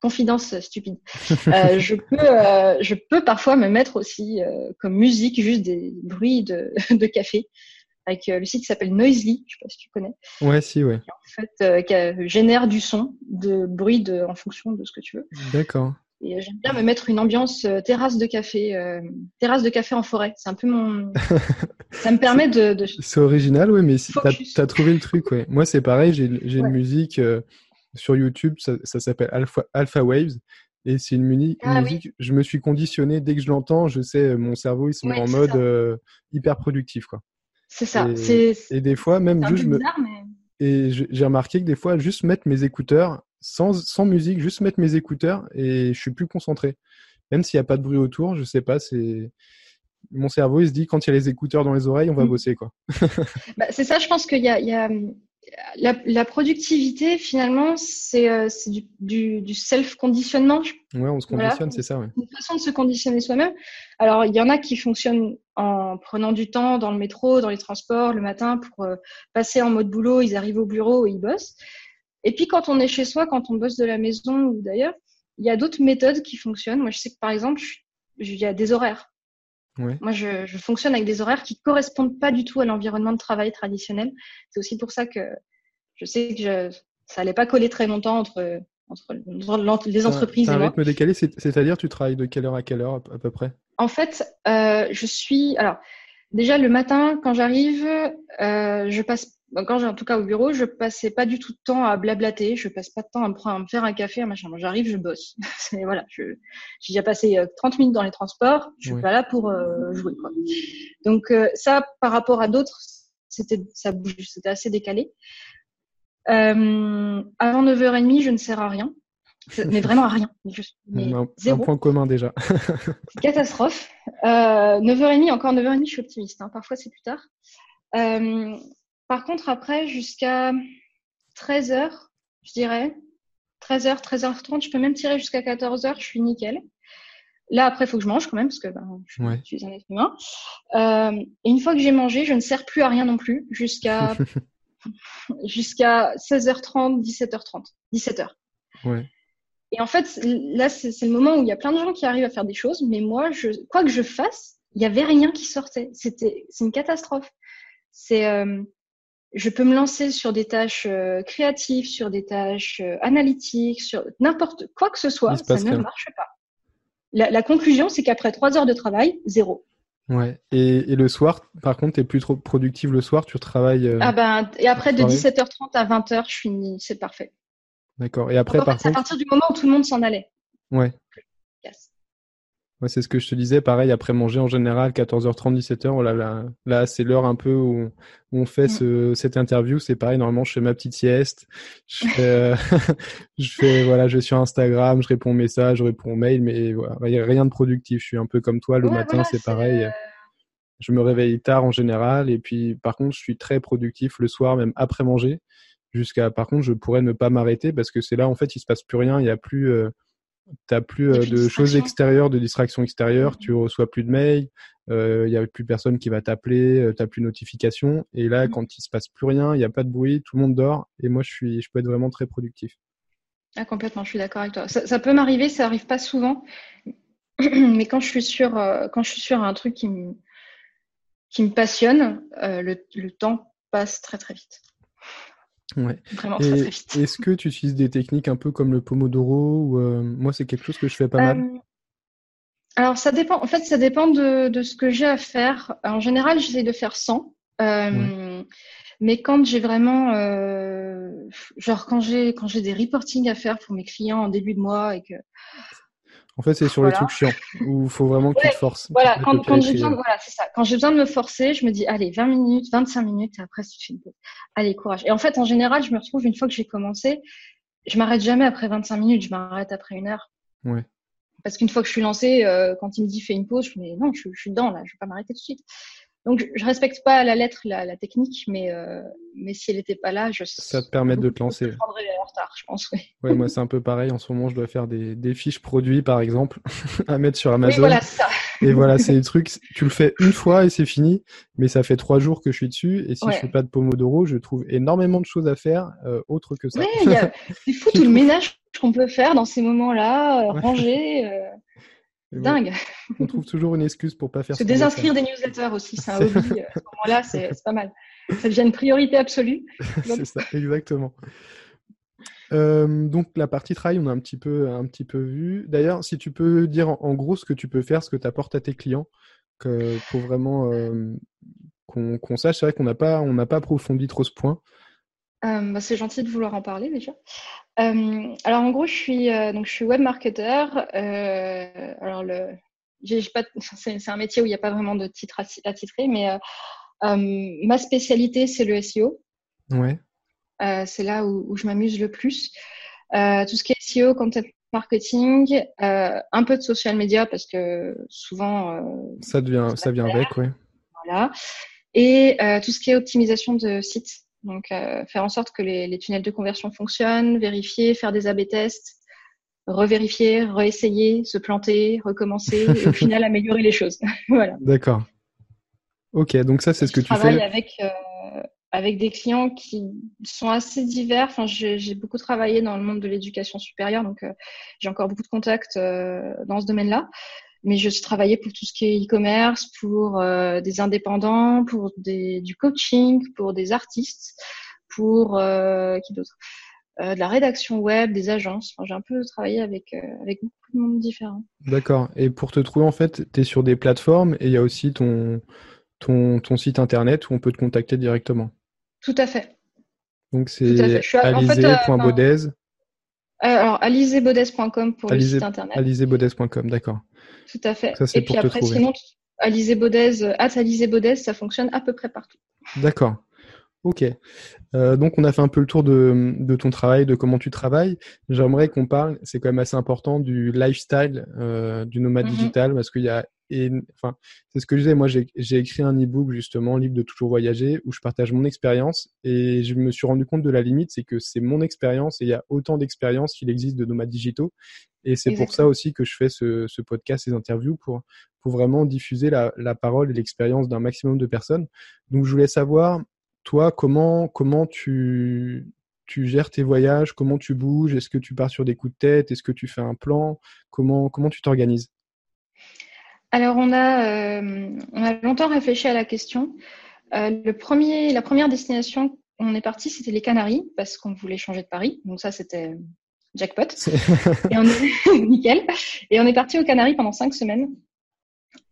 confidence stupide. [laughs] Euh, je peux, euh, je peux parfois me mettre aussi euh, comme musique juste des bruits de, [laughs] de café avec le site qui s'appelle Noisely, je sais pas si tu connais. Ouais, si, ouais. Qui, en fait, qui génère du son, de bruit de, en fonction de ce que tu veux. D'accord. Et j'aime bien me mettre une ambiance terrasse de café, terrasse de café en forêt. C'est un peu mon. [laughs] ça me permet de. de... C'est original, oui, mais si t'as as trouvé le truc, ouais. Moi, c'est pareil. J'ai une musique sur YouTube, ça, s'appelle Alpha, Alpha, Waves. Et c'est une, musique, ah je me suis conditionné, dès que je l'entends, je sais, mon cerveau, il se met en mode euh, hyper productif. quoi. C'est ça. Et, et, des fois, même juste. me... Et j'ai remarqué que des fois, juste mettre mes écouteurs, sans, sans musique, juste mettre mes écouteurs, et je suis plus concentré. Même s'il n'y a pas de bruit autour, je sais pas, c'est mon cerveau il se dit quand il y a les écouteurs dans les oreilles, on va mm. bosser quoi. bah, c'est ça, je pense qu'il y a, y a la, productivité, finalement, c'est euh, du, du, self-conditionnement. Ouais, on se conditionne, c'est ça. Ouais. Une façon de se conditionner soi-même. Alors, il y en a qui fonctionnent en prenant du temps dans le métro, dans les transports, le matin, pour euh, passer en mode boulot. Ils arrivent au bureau et ils bossent. Et puis, quand on est chez soi, quand on bosse de la maison ou d'ailleurs, il y a d'autres méthodes qui fonctionnent. Moi, je sais que, par exemple, il y a des horaires. Moi, je, je, fonctionne avec des horaires qui correspondent pas du tout à l'environnement de travail traditionnel. C'est aussi pour ça que je sais que je, ça allait pas coller très longtemps entre, entre les entreprises et moi. un rythme décalé, c'est-à-dire tu travailles de quelle heure à quelle heure à, peu près? En fait, euh, je suis alors déjà le matin quand j'arrive, euh, je passe quand j'ai en tout cas au bureau, je passais pas du tout de temps à blablater, je passe pas de temps à me, prendre, à me faire un café, un machin. J'arrive, je bosse. [laughs] voilà, j'ai déjà passé 30 euh, minutes dans les transports, je suis pas là pour euh, jouer. Quoi. Donc euh, ça, par rapport à d'autres, c'était ça bouge, c'était assez décalé. Euh, avant 9h30, je ne sers à rien, mais vraiment à rien. Mais un, un, point commun déjà. [laughs] catastrophe. 9h30, encore 9h30, je suis optimiste. Hein. Parfois, c'est plus tard. Euh, par contre, après, jusqu'à 13h, je dirais, 13h, 13h30, je peux même tirer jusqu'à 14h, je suis nickel. Là, après, il faut que je mange quand même, parce que ben, je, suis un être humain. Euh, et une fois que j'ai mangé, je ne sers plus à rien non plus, jusqu'à [laughs] jusqu'à 16h30, 17h30, 17h. Ouais. Et en fait, là, c'est le moment où il y a plein de gens qui arrivent à faire des choses, mais moi, je, quoi que je fasse, il n'y avait rien qui sortait. C'était, c'est une catastrophe. C'est, euh, je peux me lancer sur des tâches euh, créatives, sur des tâches euh, analytiques, sur n'importe quoi que ce soit, ça ne marche pas. La, conclusion, c'est qu'après trois heures de travail, zéro. Ouais. Et, le soir, par contre, tu es plus trop productive le soir, tu travailles. Euh, ah ben, et après de 17h30 à 20h, je finis, c'est parfait. D'accord. Et après, par contre. à partir du moment où tout le monde s'en allait. Ouais. Ouais, c'est ce que je te disais. Pareil, après manger en général, 14h30, 17h, là, là, c'est l'heure un peu où, on fait mm. ce, cette interview. C'est pareil, normalement, je fais ma petite sieste. Je fais, euh, [laughs] je fais, voilà, je suis sur Instagram, je réponds aux messages, je réponds aux mails, mais voilà, il n'y a rien de productif. Je suis un peu comme toi. Le matin, c'est pareil. Euh, je me réveille tard en général. Et puis, par contre, je suis très productif le soir, même après manger. Jusqu'à, par contre, je pourrais ne pas m'arrêter parce que c'est là, en fait, il se passe plus rien. Il n'y a plus, euh, T'as plus euh, de choses extérieures, de distractions extérieures, tu reçois plus de mails, il euh, y a plus personne qui va t'appeler, euh, t'as plus de notifications. Et là, mmh. quand il se passe plus rien, il n'y a pas de bruit, tout le monde dort, et moi je suis, je peux être vraiment très productif. Ah, complètement, je suis d'accord avec toi. Ça, peut m'arriver, ça arrive pas souvent, [clears throat] mais quand je suis sur, quand je suis sur un truc qui me, qui me passionne, le, le temps passe très très vite. Ouais. Est-ce que tu utilises des techniques un peu comme le Pomodoro ou euh, moi c'est quelque chose que je fais pas mal. Euh, alors ça dépend. En fait, ça dépend de, de ce que j'ai à faire. En général, j'essaie de faire 100. Euh, mais quand j'ai vraiment, genre quand j'ai quand j'ai des reporting à faire pour mes clients en début de mois et que en fait, c'est sur le truc chiant où il faut vraiment que tu te forces. Voilà, quand, j'ai besoin, voilà, c'est ça. Quand j'ai besoin de me forcer, je me dis, allez, 20 minutes, 25 minutes, et après, tu fais une pause. Allez, courage. Et en fait, en général, je me retrouve une fois que j'ai commencé, je m'arrête jamais après 25 minutes, je m'arrête après une heure. Ouais. Parce qu'une fois que je suis lancée, euh, quand il me dit fais une pause, je me dis non, je, je suis dedans là, je vais pas m'arrêter tout de suite. Donc, je respecte pas à la lettre la, technique, mais, euh, mais si elle n'était pas là, je. Ça te permet de te lancer. Je prendrais en retard, je pense, oui. Ouais, moi, c'est un peu pareil. En ce moment, je dois faire des, des fiches produits, par exemple, [laughs] à mettre sur Amazon. voilà, ça. Et voilà, c'est des [laughs] trucs, tu le fais une fois et c'est fini, mais ça fait trois jours que je suis dessus. Et si je fais pas de Pomodoro, je trouve énormément de choses à faire, euh, autre que ça. Ouais, c'est [laughs] fou tout le ménage qu'on peut faire dans ces moments-là, euh, ranger. Dingue. On trouve toujours une excuse pour pas faire. Se désinscrire des newsletters aussi, c'est un hobby. à ce moment-là, [laughs] c'est pas mal. Ça devient une priorité absolue. [laughs] c'est ça, exactement. Euh, donc la partie travail, on a un petit peu, un petit peu vu. D'ailleurs, si tu peux dire en, gros ce que tu peux faire, ce que tu apportes à tes clients, que, pour vraiment euh, qu'on sache. C'est vrai qu'on n'a pas, on n'a pas approfondi trop ce point. Euh, bah, c'est gentil de vouloir en parler déjà. Euh, alors en gros, je suis euh, donc je suis web marketer. alors le, pas, c'est un métier où il n'y a pas vraiment de titre à, titrer, mais ma spécialité c'est le SEO. Ouais. c'est là où, je m'amuse le plus. tout ce qui est SEO, content marketing, un peu de social media parce que souvent ça devient, ça vient avec, ouais. Voilà. Et tout ce qui est optimisation de sites Donc, faire en sorte que les, les, tunnels de conversion fonctionnent, vérifier, faire des A/B tests, revérifier, réessayer, se planter, recommencer et au [laughs] final améliorer les choses. [laughs] voilà. D'accord. Ok, donc ça c'est ce que tu fais. Je travaille avec euh, avec des clients qui sont assez divers. Enfin, j'ai beaucoup travaillé dans le monde de l'éducation supérieure, donc euh, j'ai encore beaucoup de contacts euh, dans ce domaine-là. Mais je travaillé pour tout ce qui est e-commerce, pour des indépendants, pour des, du coaching, pour des artistes, pour qui d'autres euh, de la rédaction web, des agences. j'ai un peu travaillé avec, euh, avec beaucoup de monde différent. D'accord. Et pour te trouver, en fait, tu es sur des plateformes et il y a aussi ton, ton, ton, site internet où on peut te contacter directement. Tout à fait. Donc c'est alizé.bodez. Euh, alors, alizébodez.com pour le site internet. alizébodez.com, d'accord. Tout à fait. et puis après, sinon, alizébodez, at ça fonctionne à peu près partout. D'accord. Ok. Euh, donc, on a fait un peu le tour de, de, ton travail, de comment tu travailles. J'aimerais qu'on parle, c'est quand même assez important, du lifestyle euh, du nomade mm-hmm. digital parce qu'il y a, enfin, c'est ce que je disais. Moi, j'ai écrit un e-book justement, livre de toujours voyager, où je partage mon expérience et je me suis rendu compte de la limite, c'est que c'est mon expérience et il y a autant d'expériences qu'il existe de nomades digitaux. Et c'est pour ça aussi que je fais ce, ce, podcast, ces interviews, pour, pour vraiment diffuser la, la parole et l'expérience d'un maximum de personnes. Donc, je voulais savoir, toi, comment, comment tu, tu gères tes voyages Comment tu bouges? Est-ce que tu pars sur des coups de tête? Est-ce que tu fais un plan? Comment, comment tu t'organises? Alors, on a, euh, on a longtemps réfléchi à la question. Euh, le premier, la première destination, on est parti, c'était les Canaries, parce qu'on voulait changer de Paris. Donc ça, c'était jackpot. et on est... [laughs] Nickel. Et on est parti aux Canaries pendant cinq semaines.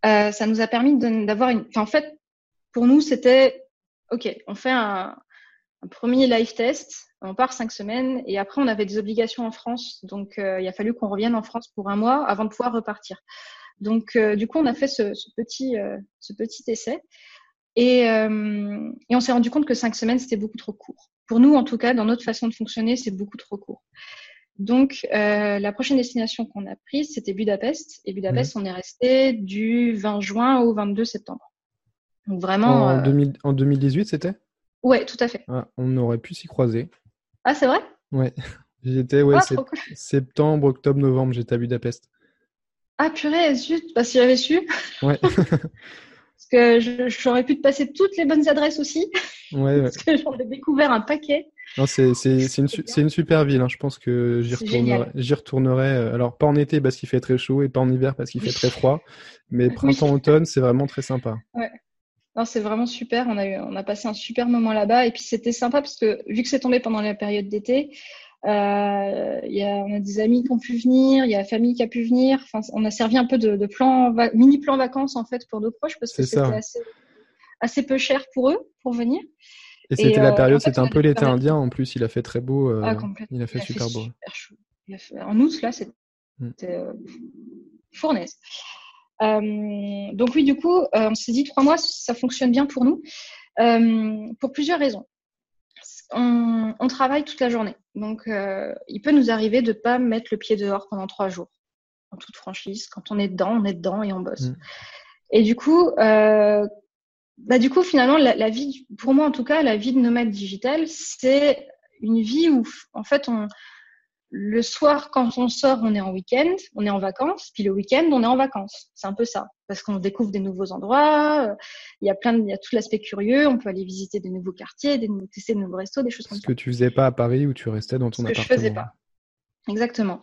Euh, ça nous a permis d'avoir une... Enfin, en fait, pour nous, c'était OK, on fait un, premier live test, on part cinq semaines et après on avait des obligations en France, donc euh, il a fallu qu'on revienne en France pour un mois avant de pouvoir repartir. Donc euh, du coup on a fait ce, petit euh, ce petit essai et, et on s'est rendu compte que cinq semaines c'était beaucoup trop court. Pour nous en tout cas dans notre façon de fonctionner c'est beaucoup trop court. Donc la prochaine destination qu'on a prise c'était Budapest et Budapest on est resté du 20 juin au 22 septembre. Donc vraiment. En, 2018, euh, c'était? Ouais, tout à fait. Ah, on aurait pu s'y croiser. Ah, c'est vrai? Ouais. [laughs] J'étais, ouais, ah, septembre, octobre, novembre, j'étais à Budapest. Ah, purée, zut, bah, si j'avais su. Ouais. [laughs] Parce que j'aurais pu te passer toutes les bonnes adresses aussi. Ouais, Parce que j'en ai découvert un paquet. Non, c'est une, une, super ville. Hein. Je pense que j'y retournerai, retournerai. Euh, alors, pas en été parce qu'il fait très chaud et pas en hiver parce qu'il fait très froid. Mais [laughs] printemps-automne, c'est vraiment très sympa. Ouais. Non, c'est vraiment super. On a, eu, on a passé un super moment là-bas. Et puis, c'était sympa parce que, vu que c'est tombé pendant la période d'été, euh, y a, on a des amis qui ont pu venir, il y a la famille qui a pu venir. Enfin, on a servi un peu de, de plan, mini plan vacances, en fait, pour nos proches parce que c'était assez, assez peu cher pour eux pour venir. Et c'était la euh, période, c'était un peu l'été indien. En plus, il a fait très beau. Euh, ah, il a fait super beau. en août, là, c'était mm. euh, fournaise. Euh, donc oui, du coup, euh, on s'est dit trois mois, ça fonctionne bien pour nous, euh, pour plusieurs raisons. On, on, travaille toute la journée, donc il peut nous arriver de pas mettre le pied dehors pendant trois jours, en toute franchise. Quand on est dedans, on est dedans et on bosse. Mm. Et du coup, bah, du coup, finalement, la, la, vie, pour moi en tout cas, la vie de nomade digital, c'est une vie où, en fait, on, le soir, quand on sort, on est en week-end, on est en vacances, puis le week-end, on est en vacances. C'est un peu ça, parce qu'on découvre des nouveaux endroits. Euh, il y a plein, de, il y a tout l'aspect curieux. On peut aller visiter des nouveaux quartiers, des, tester de nouveaux restos, des choses comme ça. Ce que tu faisais pas à Paris où tu restais dans ton Ce appartement. Que je faisais pas. Exactement.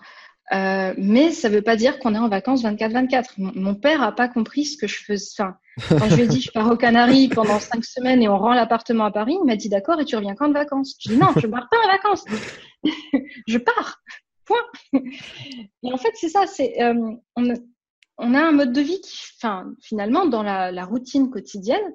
Euh, mais ça veut pas dire qu'on est en vacances 24-24. Mon, père a pas compris ce que je faisais. Enfin, quand je lui ai dit je pars aux Canaries pendant cinq semaines et on rend l'appartement à Paris, il m'a dit d'accord et tu reviens quand de vacances? Je dis non, je pars pas en vacances. [laughs] je pars. Point. Et en fait, c'est ça. C'est euh, on, on, a un mode de vie qui, enfin, finalement, dans la, la routine quotidienne,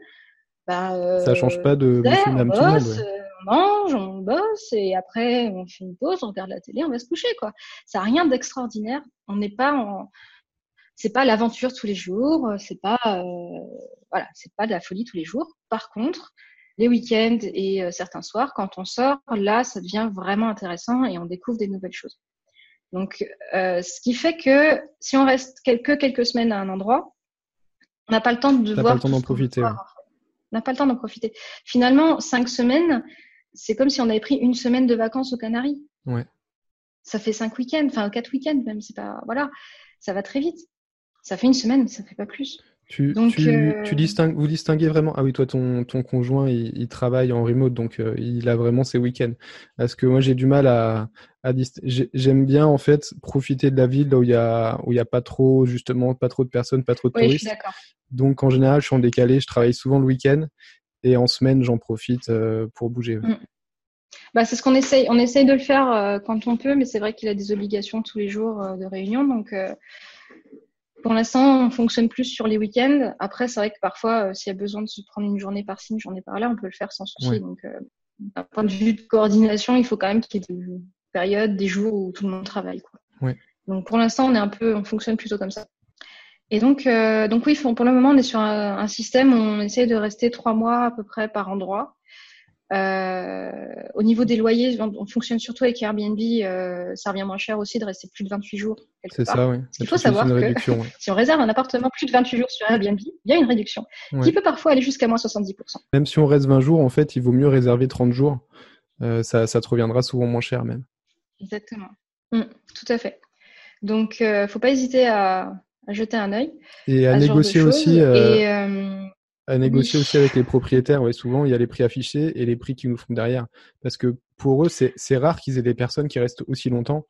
bah, euh, ça change pas de bosse, euh, on mange, on bosse et après on fait une pause, on regarde la télé, on va se coucher quoi. Ça n'a rien d'extraordinaire. On n'est pas en c'est pas l'aventure tous les jours, c'est pas euh, voilà, c'est pas de la folie tous les jours. Par contre, les week-ends et euh, certains soirs, quand on sort, là, ça devient vraiment intéressant et on découvre des nouvelles choses. Donc, euh, ce qui fait que si on reste quelques quelques semaines à un endroit, on n'a pas le temps de voir. Pas le temps d'en profiter. On n'a pas le temps d'en profiter. Finalement, cinq semaines, c'est comme si on avait pris une semaine de vacances aux Canaries. Ouais. Ça fait cinq week-ends, enfin quatre week-ends même. C'est pas, voilà, ça va très vite. Ça fait une semaine, ça fait pas plus. Tu, tu, euh, distingues, vous distinguez vraiment. Ah oui, toi, ton, ton conjoint, il, travaille en remote, donc euh, il a vraiment ses week-ends. Parce que moi, j'ai du mal à, à J'aime bien en fait profiter de la ville là où il y a où il y a pas trop justement pas trop de personnes, pas trop de oui, touristes. donc en général, je suis en décalé. Je travaille souvent le week-end et en semaine, j'en profite euh, pour bouger. Mm. Bah, c'est ce qu'on essaye. On essaye de le faire quand on peut, mais c'est vrai qu'il a des obligations tous les jours de réunion, donc pour l'instant, on fonctionne plus sur les week-ends. Après, c'est vrai que parfois, euh, s'il y a besoin de se prendre une journée par-ci, une journée par-là, on peut le faire sans souci. Donc, euh, d'un point de vue de coordination, il faut quand même qu'il y ait des périodes, des jours où tout le monde travaille. Quoi. Donc, pour l'instant, on est un peu, on fonctionne plutôt comme ça. Et donc, euh, donc oui, pour le moment, on est sur un, un, système où on essaie de rester trois mois à peu près par endroit. Euh, au niveau des loyers, on, fonctionne surtout avec Airbnb. Euh, ça revient moins cher aussi de rester plus de 28 jours. C'est ça, oui. Il faut savoir que [laughs] si on réserve un appartement plus de 28 jours sur Airbnb, il y a une réduction qui peut parfois aller jusqu'à moins 70%. Même si on reste 20 jours, en fait, il vaut mieux réserver 30 jours. Euh, ça, ça, te reviendra souvent moins cher même. Exactement. Mm, tout à fait. Donc, euh, faut pas hésiter à, à, jeter un œil. Et à, négocier aussi. Et, à négocier aussi avec les propriétaires. Ouais, souvent, il y a les prix affichés et les prix qu'ils nous font derrière. Parce que pour eux, c'est rare qu'ils aient des personnes qui restent aussi longtemps.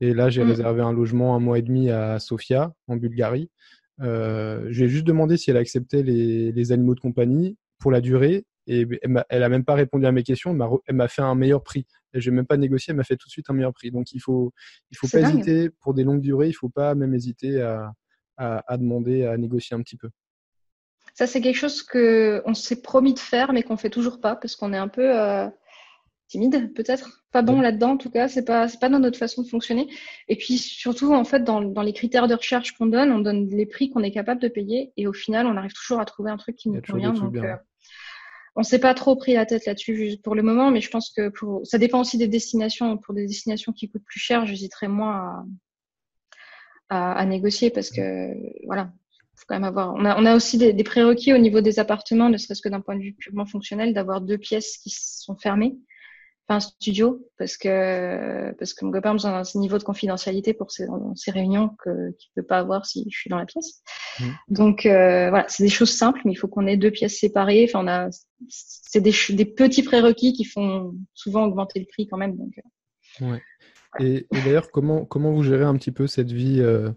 Et là, j'ai mm. réservé un logement un mois et demi à Sofia, en Bulgarie. Euh, j'ai juste demandé si elle acceptait les, les, animaux de compagnie pour la durée. Et elle a même pas répondu à mes questions. Elle m'a fait un meilleur prix. Je n'ai même pas négocié. Elle m'a fait tout de suite un meilleur prix. Donc, il faut, il faut pas hésiter pour des longues durées. Il faut pas même hésiter à, à, à demander, à négocier un petit peu. Ça, c'est quelque chose que on s'est promis de faire, mais qu'on fait toujours pas parce qu'on est un peu euh, timide, peut-être. Pas bon là-dedans, en tout cas. C'est pas, c'est pas dans notre façon de fonctionner. Et puis surtout, en fait, dans, dans les critères de recherche qu'on donne, on donne les prix qu'on est capable de payer, et au final, on arrive toujours à trouver un truc qui nous convient. Donc, euh, on s'est pas trop pris la tête là-dessus pour le moment, mais je pense que pour, ça dépend aussi des destinations. Pour des destinations qui coûtent plus cher, j'hésiterais moins à, à, à, négocier parce que voilà, faut quand même avoir. On a, on a aussi des, des, prérequis au niveau des appartements, ne serait-ce que d'un point de vue purement fonctionnel, d'avoir deux pièces qui sont fermées, enfin un studio, parce que parce que mon copain a besoin d'un niveau de confidentialité pour ces, ces réunions que qu'il peut pas avoir si je suis dans la pièce. Mmh. Donc euh, voilà, c'est des choses simples, mais il faut qu'on ait deux pièces séparées. Enfin, on a c'est des, des petits prérequis qui font souvent augmenter le prix quand même. Donc. Euh, ouais. Et, et d'ailleurs, comment, comment vous gérez un petit peu cette vie euh,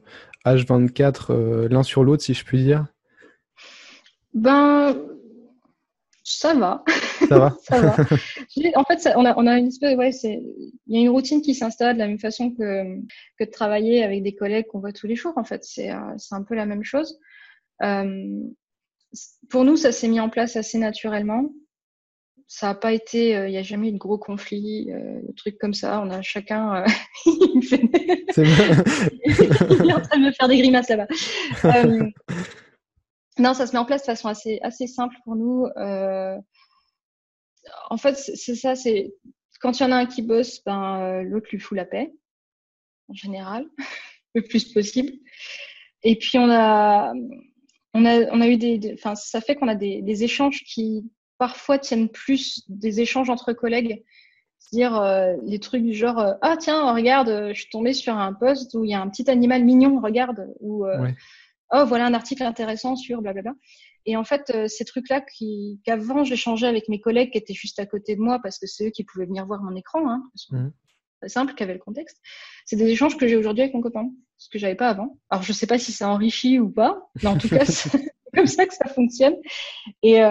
H24 euh, l'un sur l'autre, si je puis dire? Ben, ça va. Ça va. [laughs] ça va. En fait, on, a, on a une espèce, ouais, c'est, il y a une routine qui s'installe de la même façon que, que de travailler avec des collègues qu'on voit tous les jours. En fait, c'est, euh, c'est un peu la même chose. Euh, pour nous, ça s'est mis en place assez naturellement ça n'a pas été, euh, il n'y a jamais eu de gros conflits, euh, de trucs comme ça. On a chacun, euh, [laughs] il, fait... [laughs] il est en train de me faire des grimaces là-bas. Euh, non, ça se met en place de façon assez, assez simple pour nous. en fait, c'est ça, c'est quand il y en a un qui bosse, ben l'autre lui fout la paix, en général, [laughs] le plus possible. Et puis on a, on a, on a eu des, enfin, ça fait qu'on a des, des échanges qui parfois tiennent plus des échanges entre collègues. C'est-à-dire euh, les trucs du genre euh, Ah, tiens, regarde, euh, je suis tombée sur un post où il y a un petit animal mignon, regarde. Ou Oh, voilà un article intéressant sur blablabla. Et en fait, ces trucs-là qu'avant j'échangeais avec mes collègues qui étaient juste à côté de moi parce que c'est eux qui pouvaient venir voir mon écran, hein, mmh. simple, qui le contexte. C'est des échanges que j'ai aujourd'hui avec mon copain, ce que j'avais pas avant. Alors je sais pas si ça enrichit ou pas, mais en tout [laughs] cas c'est comme ça que ça fonctionne. Et,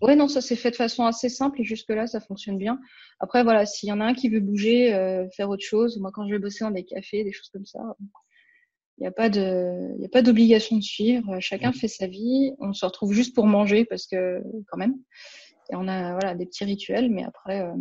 Ouais, non, ça s'est fait de façon assez simple et jusque-là, ça fonctionne bien. Après, voilà, s'il y en a un qui veut bouger, euh, faire autre chose, moi, quand je vais bosser dans des cafés, des choses comme ça, il n'y a pas de, il a pas d'obligation de suivre. Chacun fait sa vie. On se retrouve juste pour manger parce que, quand même, et on a, voilà, des petits rituels, mais après, euh,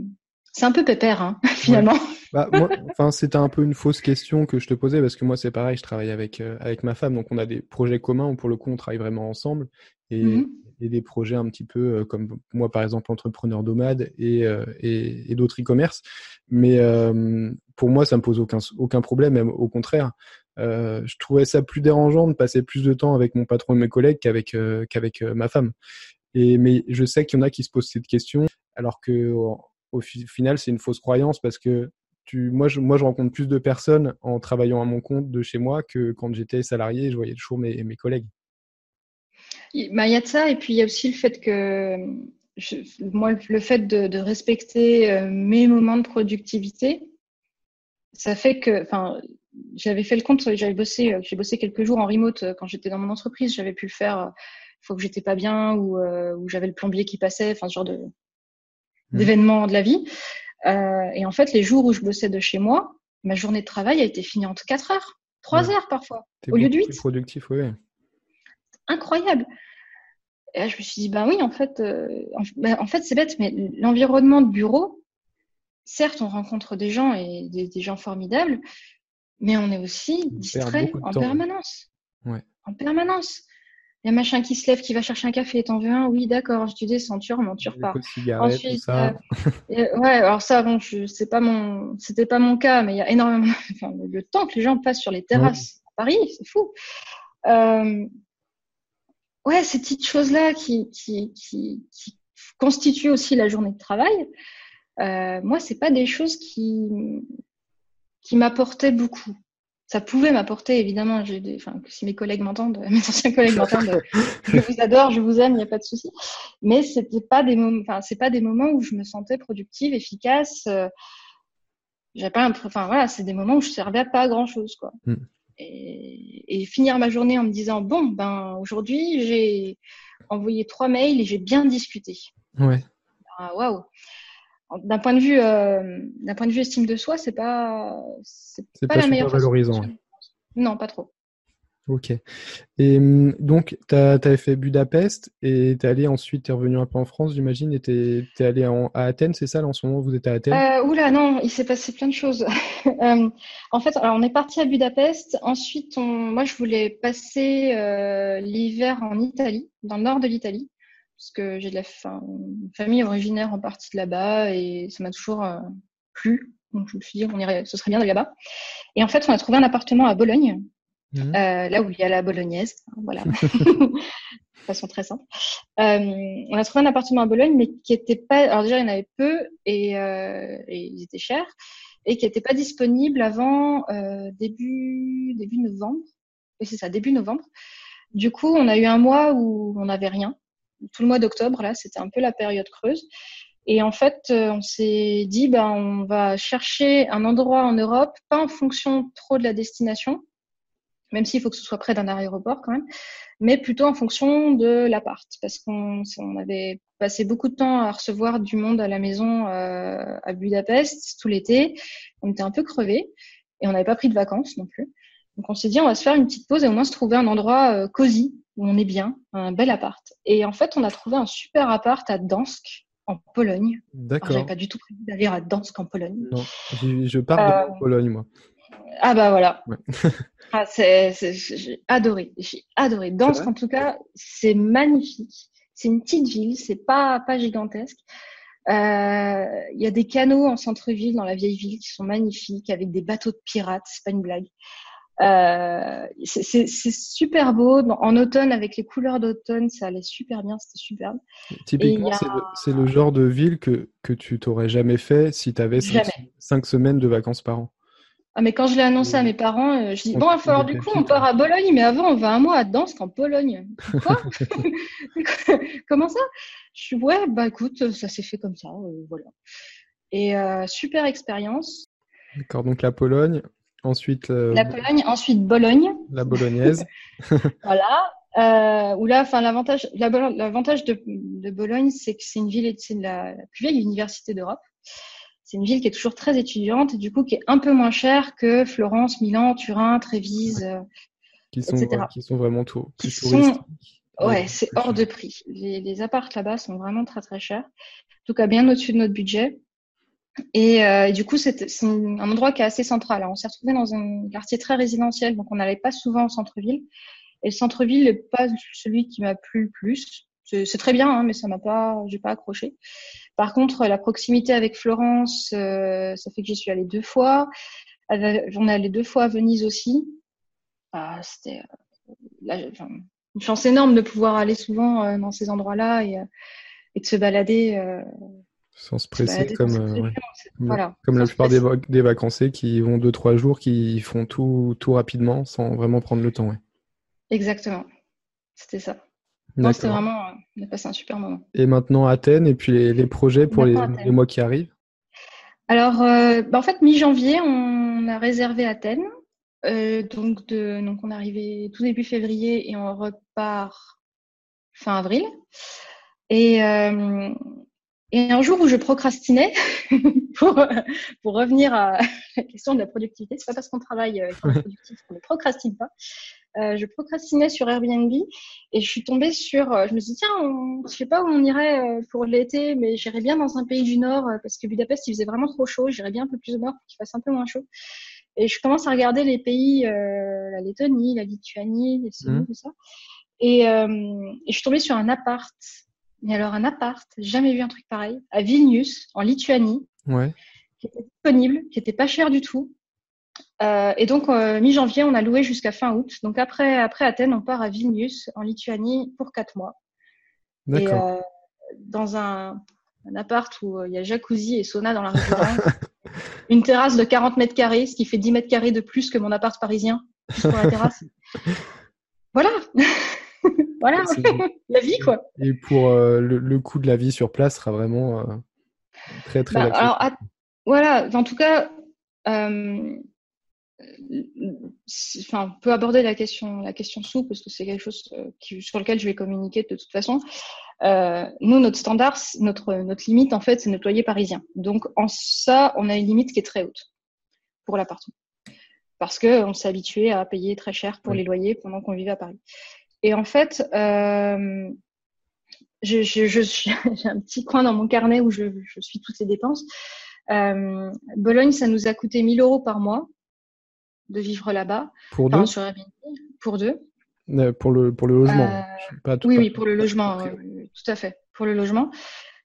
c'est un peu pépère, hein, [laughs] finalement. Bah, enfin, c'était un peu une fausse question que je te posais parce que moi, c'est pareil, je travaille avec euh, avec ma femme, donc on a des projets communs où pour le coup, on travaille vraiment ensemble. Et, mmh et des projets un petit peu euh, comme moi par exemple entrepreneur nomade et, euh, et, et d'autres e-commerce. Mais euh, pour moi, ça me pose aucun, aucun problème, même au contraire. Euh, je trouvais ça plus dérangeant de passer plus de temps avec mon patron et mes collègues qu'avec qu'avec ma femme. Et mais je sais qu'il y en a qui se posent cette question. alors que au, final, c'est une fausse croyance parce que tu, moi, je, moi, je rencontre plus de personnes en travaillant à mon compte de chez moi que quand j'étais salarié, je voyais toujours mes, mes collègues. Bah, il y a de ça, et puis il y a aussi le fait que moi, le fait de, respecter euh, mes moments de productivité, ça fait que, enfin, j'avais fait le compte, j'avais bossé, euh, j'ai bossé quelques jours en remote euh, quand j'étais dans mon entreprise, j'avais pu le faire, une fois que j'étais pas bien ou où j'avais le plombier qui passait, enfin, ce genre de mmh. d'événements de la vie. et en fait, les jours où je bossais de chez moi, ma journée de travail a été finie en 4 heures, 3 heures parfois, au lieu de 8. productif, oui. Incroyable. Et là, je me suis dit, ben oui, en fait, euh, bah, en, fait, c'est bête, mais l'environnement de bureau, certes, on rencontre des gens et des, gens formidables, mais on est aussi distrait en permanence. Ouais. En permanence. Il y a machin qui se lève, qui va chercher un café, t'en veux un? Oui, d'accord, tu descends, tu remontes, tu repars. Ensuite, ça. Euh, [laughs] ouais, alors ça, bon, je, c'est pas mon, c'était pas mon cas, mais il y a énormément, [laughs] enfin, le temps que les gens passent sur les terrasses à Paris, c'est fou. Euh, ouais, ces petites choses-là qui, qui, qui, constituent aussi la journée de travail, euh, moi, c'est pas des choses qui, qui m'apportaient beaucoup. Ça pouvait m'apporter, évidemment, j'ai des, enfin, si mes collègues m'entendent, [laughs] mes anciens collègues m'entendent, je vous adore, je vous aime, il n'y a pas de souci. Mais c'était pas enfin, c'est pas des moments où je me sentais productive, efficace. Euh, pas, enfin voilà, c'est des moments où je servais à pas grand chose, quoi. Hmm et, finir ma journée en me disant bon ben aujourd'hui j'ai envoyé trois mails et j'ai bien discuté. Ouais. Ah, waouh. D'un point de vue euh, d'un point de vue estime de soi, c'est pas c'est pas, pas, la meilleure valorisant. Non, pas trop. Ok. Et hum, donc, tu avais fait Budapest et tu es allé ensuite, tu es revenu un peu en France, j'imagine, et tu es, allé à Athènes, c'est ça, là, en ce moment, vous êtes à Athènes? Euh, Oula, non, il s'est passé plein de choses. Euh, [laughs] en fait, alors, on est parti à Budapest. Ensuite, on, moi, je voulais passer euh, l'hiver en Italie, dans le nord de l'Italie, parce que j'ai de la famille originaire en partie de là-bas et ça m'a toujours euh, plu. Donc, je me suis dit, on irait, ce serait bien d'aller là-bas. Et en fait, on a trouvé un appartement à Bologne Mhm. Euh, là où il y a la bolognaise, hein, voilà, [laughs] de façon très simple. Euh, on a trouvé un appartement à Bologne, mais qui était pas. Alors déjà, il y en avait peu et, euh, et ils étaient chers et qui n'était pas disponible avant euh, début début novembre. Oui, c'est ça, début novembre. Du coup, on a eu un mois où on n'avait rien. Tout le mois d'octobre, là, c'était un peu la période creuse. Et en fait, euh, on s'est dit, ben, on va chercher un endroit en Europe, pas en fonction trop de la destination, même s'il faut que ce soit près d'un aéroport quand même, mais plutôt en fonction de l'appart, parce qu'on avait passé beaucoup de temps à recevoir du monde à la maison euh, à Budapest tout l'été, on était un peu crevés et on n'avait pas pris de vacances non plus. Donc on s'est dit on va se faire une petite pause et au moins se trouver un endroit euh, cosy où on est bien, un bel appart. Et en fait on a trouvé un super appart à Dansk en Pologne. D'accord. J'avais pas du tout prévu d'aller à Dansk en Pologne. Non, je pars de euh, Pologne moi. Ah bah voilà. [laughs] ah, c'est, j'ai adoré, j'ai adoré. Dansk en tout cas, c'est magnifique. C'est une petite ville, c'est pas pas gigantesque. Euh, il y a des canaux en centre-ville, dans la vieille ville, qui sont magnifiques, avec des bateaux de pirates. C'est pas une blague. Euh, c'est super beau. En automne, avec les couleurs d'automne, ça allait super bien, c'était superbe. Typiquement, c'est le, genre de ville que, que tu t'aurais jamais fait si tu avais cinq, semaines de vacances par an. Ah, mais quand je l'ai annoncé à mes parents, euh, je dis bon, il faut alors du coup, on part à Bologne, mais avant, on va un mois à Dansk en Pologne. Quoi [laughs] [laughs] Comment ça? Je suis ouais, bah écoute, ça s'est fait comme ça, euh, voilà. Et euh, super expérience. D'accord, donc la Pologne, ensuite. la Pologne, ensuite Bologne. La bolognaise. [laughs] voilà. où là, enfin, l'avantage, l'avantage de, de, Bologne, c'est que c'est une ville, c'est la plus vieille université d'Europe c'est une ville qui est toujours très étudiante et du coup qui est un peu moins chère que Florence, Milan, Turin, Trévise, euh, qui sont, etc. qui sont vraiment tout, plus touristiques. Ouais, c'est hors de prix. Les, les apparts là-bas sont vraiment très très chers. En tout cas, bien au-dessus de notre budget. Et, euh, du coup, c'est un endroit qui est assez central. on s'est retrouvé dans un quartier très résidentiel, donc on n'allait pas souvent au centre-ville. Et le centre-ville n'est pas celui qui m'a plu le plus. C'est très bien, hein, mais ça m'a pas, j'ai pas accroché. Par contre, la proximité avec Florence, euh, ça fait que j'y suis allée deux fois. J'en ai allé deux fois à Venise aussi. Ah, C'était euh, une chance énorme de pouvoir aller souvent euh, dans ces endroits-là et, et, de se balader Sans se presser comme, comme, la plupart des, des, vacanciers qui vont deux trois jours, qui font tout, tout rapidement sans vraiment prendre le temps. Ouais. Exactement. C'était ça. C'était vraiment, on a passé un super moment. Et maintenant Athènes et puis les, projets pour les, mois qui arrivent? Alors, euh, bah, en fait, mi-janvier, on a réservé Athènes. Euh, donc, de, donc, on est arrivé tout début février et on repart fin avril. Et, euh, et un jour où je procrastinais, [laughs] pour, pour revenir à la question de la productivité, c'est pas parce qu'on travaille euh, qu'on ne procrastine pas. Euh, je procrastinais sur Airbnb et je suis tombée sur. Euh, je me suis dit tiens, on, je sais pas où on irait euh, pour l'été, mais j'irais bien dans un pays du Nord parce que Budapest il faisait vraiment trop chaud. J'irais bien un peu plus au nord pour qu'il fasse un peu moins chaud. Et je commence à regarder les pays, la Lettonie, la Lituanie, les mmh. tout ça. Et, et je suis tombée sur un appart mais alors un appart, jamais vu un truc pareil, à Vilnius, en Lituanie, ouais. qui était disponible, qui était pas cher du tout. Euh, et donc euh, mi-janvier, on a loué jusqu'à fin août. Donc après, après Athènes, on part à Vilnius, en Lituanie, pour quatre mois. Et euh, dans un, un, appart où il y a jacuzzi et sauna dans la résidence, [laughs] une terrasse de 40 mètres carrés, ce qui fait 10 mètres carrés de plus que mon appart parisien, pour la terrasse. [laughs] voilà. Voilà, [laughs] la vie quoi. Et pour euh, le, coût de la vie sur place sera vraiment euh, très très. Bah, alors, voilà, en tout cas, euh, enfin, on peut aborder la question, la question sous parce que c'est quelque chose qui, sur lequel je vais communiquer de toute façon. nous, notre standard, notre notre limite en fait, c'est notre loyer parisien. Donc en ça, on a une limite qui est très haute pour l'appartement parce que on s'est habitué à payer très cher pour les loyers pendant qu'on vivait à Paris. Et en fait, euh, [laughs] j'ai un petit coin dans mon carnet où je, suis toutes ces dépenses. Euh, Bologne, ça nous a coûté 1000 euros par mois de vivre là-bas. Pour deux sur Airbnb, Pour deux. Euh, pour, le, pour le logement Oui, oui, pour le logement, tout à fait. Pour le logement.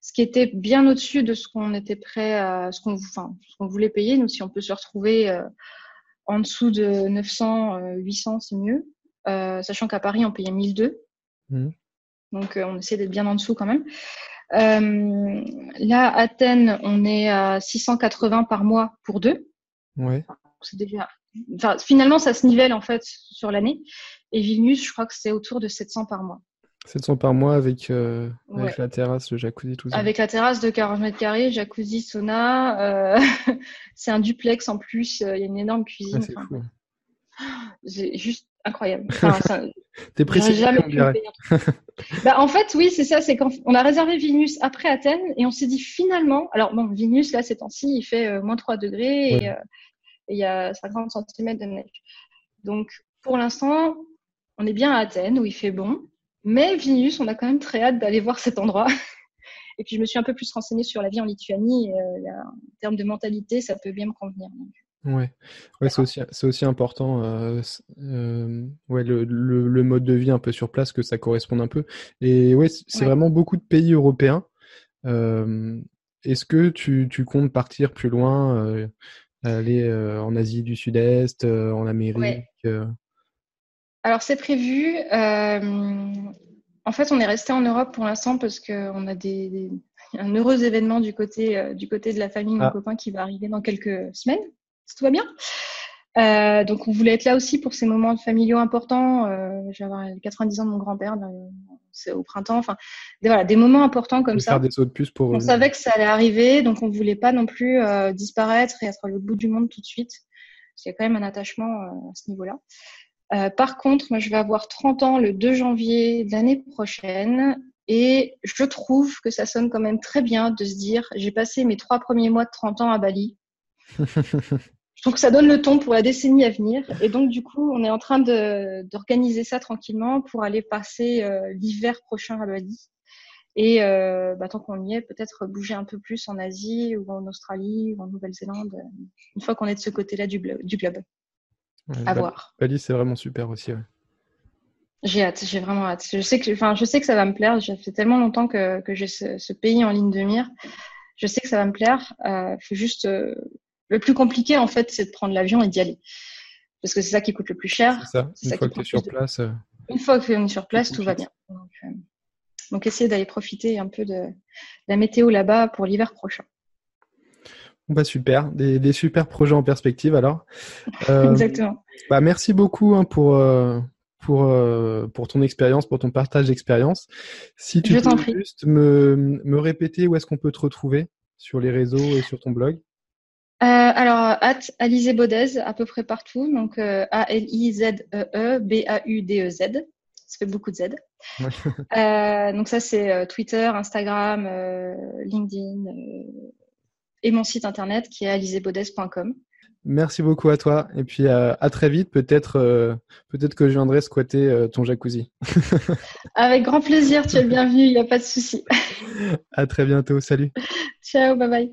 Ce qui était bien au-dessus de ce qu'on était prêt à, ce qu'on enfin, qu'on voulait payer. Nous, si on peut se retrouver en dessous de 900, 800, c'est mieux. Euh, sachant qu'à Paris, on payait 1002. Mmh. Donc, euh, on essaie d'être bien en dessous quand même. Euh, là, Athènes, on est à 680 par mois pour deux. Ouais. C'est déjà. Enfin, finalement, ça se nivelle en fait sur l'année. Et Vilnius, je crois que c'est autour de 700 par mois. 700 par mois avec, avec la terrasse, le jacuzzi, tout ça. Avec la terrasse de 40 mètres carrés, jacuzzi, sauna. [laughs] c'est un duplex en plus. Il y a une énorme cuisine. Ah, c'est juste incroyable. Enfin, [laughs] T'es précis, [laughs] bah, En fait, oui, c'est ça. C'est quand on a réservé Vinus après Athènes et on s'est dit finalement. Alors, bon, Vinus, là, ces temps-ci, il fait euh, moins 3 degrés euh, et il y a 50 cm de neige. Donc, pour l'instant, on est bien à Athènes où il fait bon. Mais Vinus, on a quand même très hâte d'aller voir cet endroit. [laughs] et puis, je me suis un peu plus renseignée sur la vie en Lituanie. Et, euh, en termes de mentalité, ça peut bien me convenir. Ouais, ouais c'est aussi, aussi important. Euh, euh, ouais, le, le, mode de vie un peu sur place, que ça corresponde un peu. Et ouais, c'est vraiment beaucoup de pays européens. Euh, Est-ce que tu, tu, comptes partir plus loin, euh, aller en Asie du Sud-Est, en Amérique Alors c'est prévu. en fait, on est resté en Europe pour l'instant parce qu'on a des, des, un heureux événement du côté, du côté de la famille, mon ah. copain qui va arriver dans quelques semaines tout va bien. Euh, donc on voulait être là aussi pour ces moments familiaux importants. Euh, je vais avoir 90 ans de mon grand-père, c'est au printemps. Enfin, des, voilà, des moments importants comme ça. Faire des sauts de puce pour. On savait que ça allait arriver, donc on voulait pas non plus euh, disparaître et être à l'autre bout du monde tout de suite. Parce qu'il y a quand même un attachement euh, à ce niveau-là. Euh, par contre, moi, je vais avoir 30 ans le 2 janvier de l'année prochaine. Et je trouve que ça sonne quand même très bien de se dire, j'ai passé mes trois premiers mois de 30 ans à Bali. Je trouve que ça donne le ton pour la décennie à venir. Et donc, du coup, on est en train d'organiser ça tranquillement pour aller passer euh, l'hiver prochain à Bali. Et euh, bah, tant qu'on y est, peut-être bouger un peu plus en Asie ou en Australie ou en Nouvelle-Zélande, une fois qu'on est de ce côté-là du, du, globe. à voir. Bali, c'est vraiment super aussi. J'ai hâte, j'ai vraiment hâte. Je sais que, enfin, je sais que ça va me plaire. J'ai fait tellement longtemps que, que j'ai ce, pays en ligne de mire. Je sais que ça va me plaire. Il euh, faut juste euh, le plus compliqué, en fait, c'est de prendre l'avion et d'y aller. Parce que c'est ça qui coûte le plus cher. C'est ça. Une fois que tu es sur place. Euh, Une fois que tu es sur place, tout va bien. Euh, Donc, essayez d'aller profiter un peu de la météo là-bas pour l'hiver prochain. Bah super, des, super projets en perspective alors. [laughs] Exactement. Bah merci beaucoup hein, pour, pour, euh, pour ton expérience, pour ton partage d'expérience. Si tu peux juste me, me répéter où est-ce qu'on peut te retrouver sur les réseaux et sur ton blog euh, alors, at Alizé Baudez, à peu près partout. Donc, euh, A-L-I-Z-E-E, B-A-U-D-E-Z. Ça fait beaucoup de Z. [laughs] euh, donc, ça, c'est Twitter, Instagram, LinkedIn et mon site internet qui est alisébaudez.com. Merci beaucoup à toi. Et puis à, très vite. Peut-être peut-être que je viendrai squatter ton jacuzzi. [laughs] Avec grand plaisir. Tu es le bienvenu. Il n'y a pas de souci. à très bientôt. Salut. Ciao. Bye bye.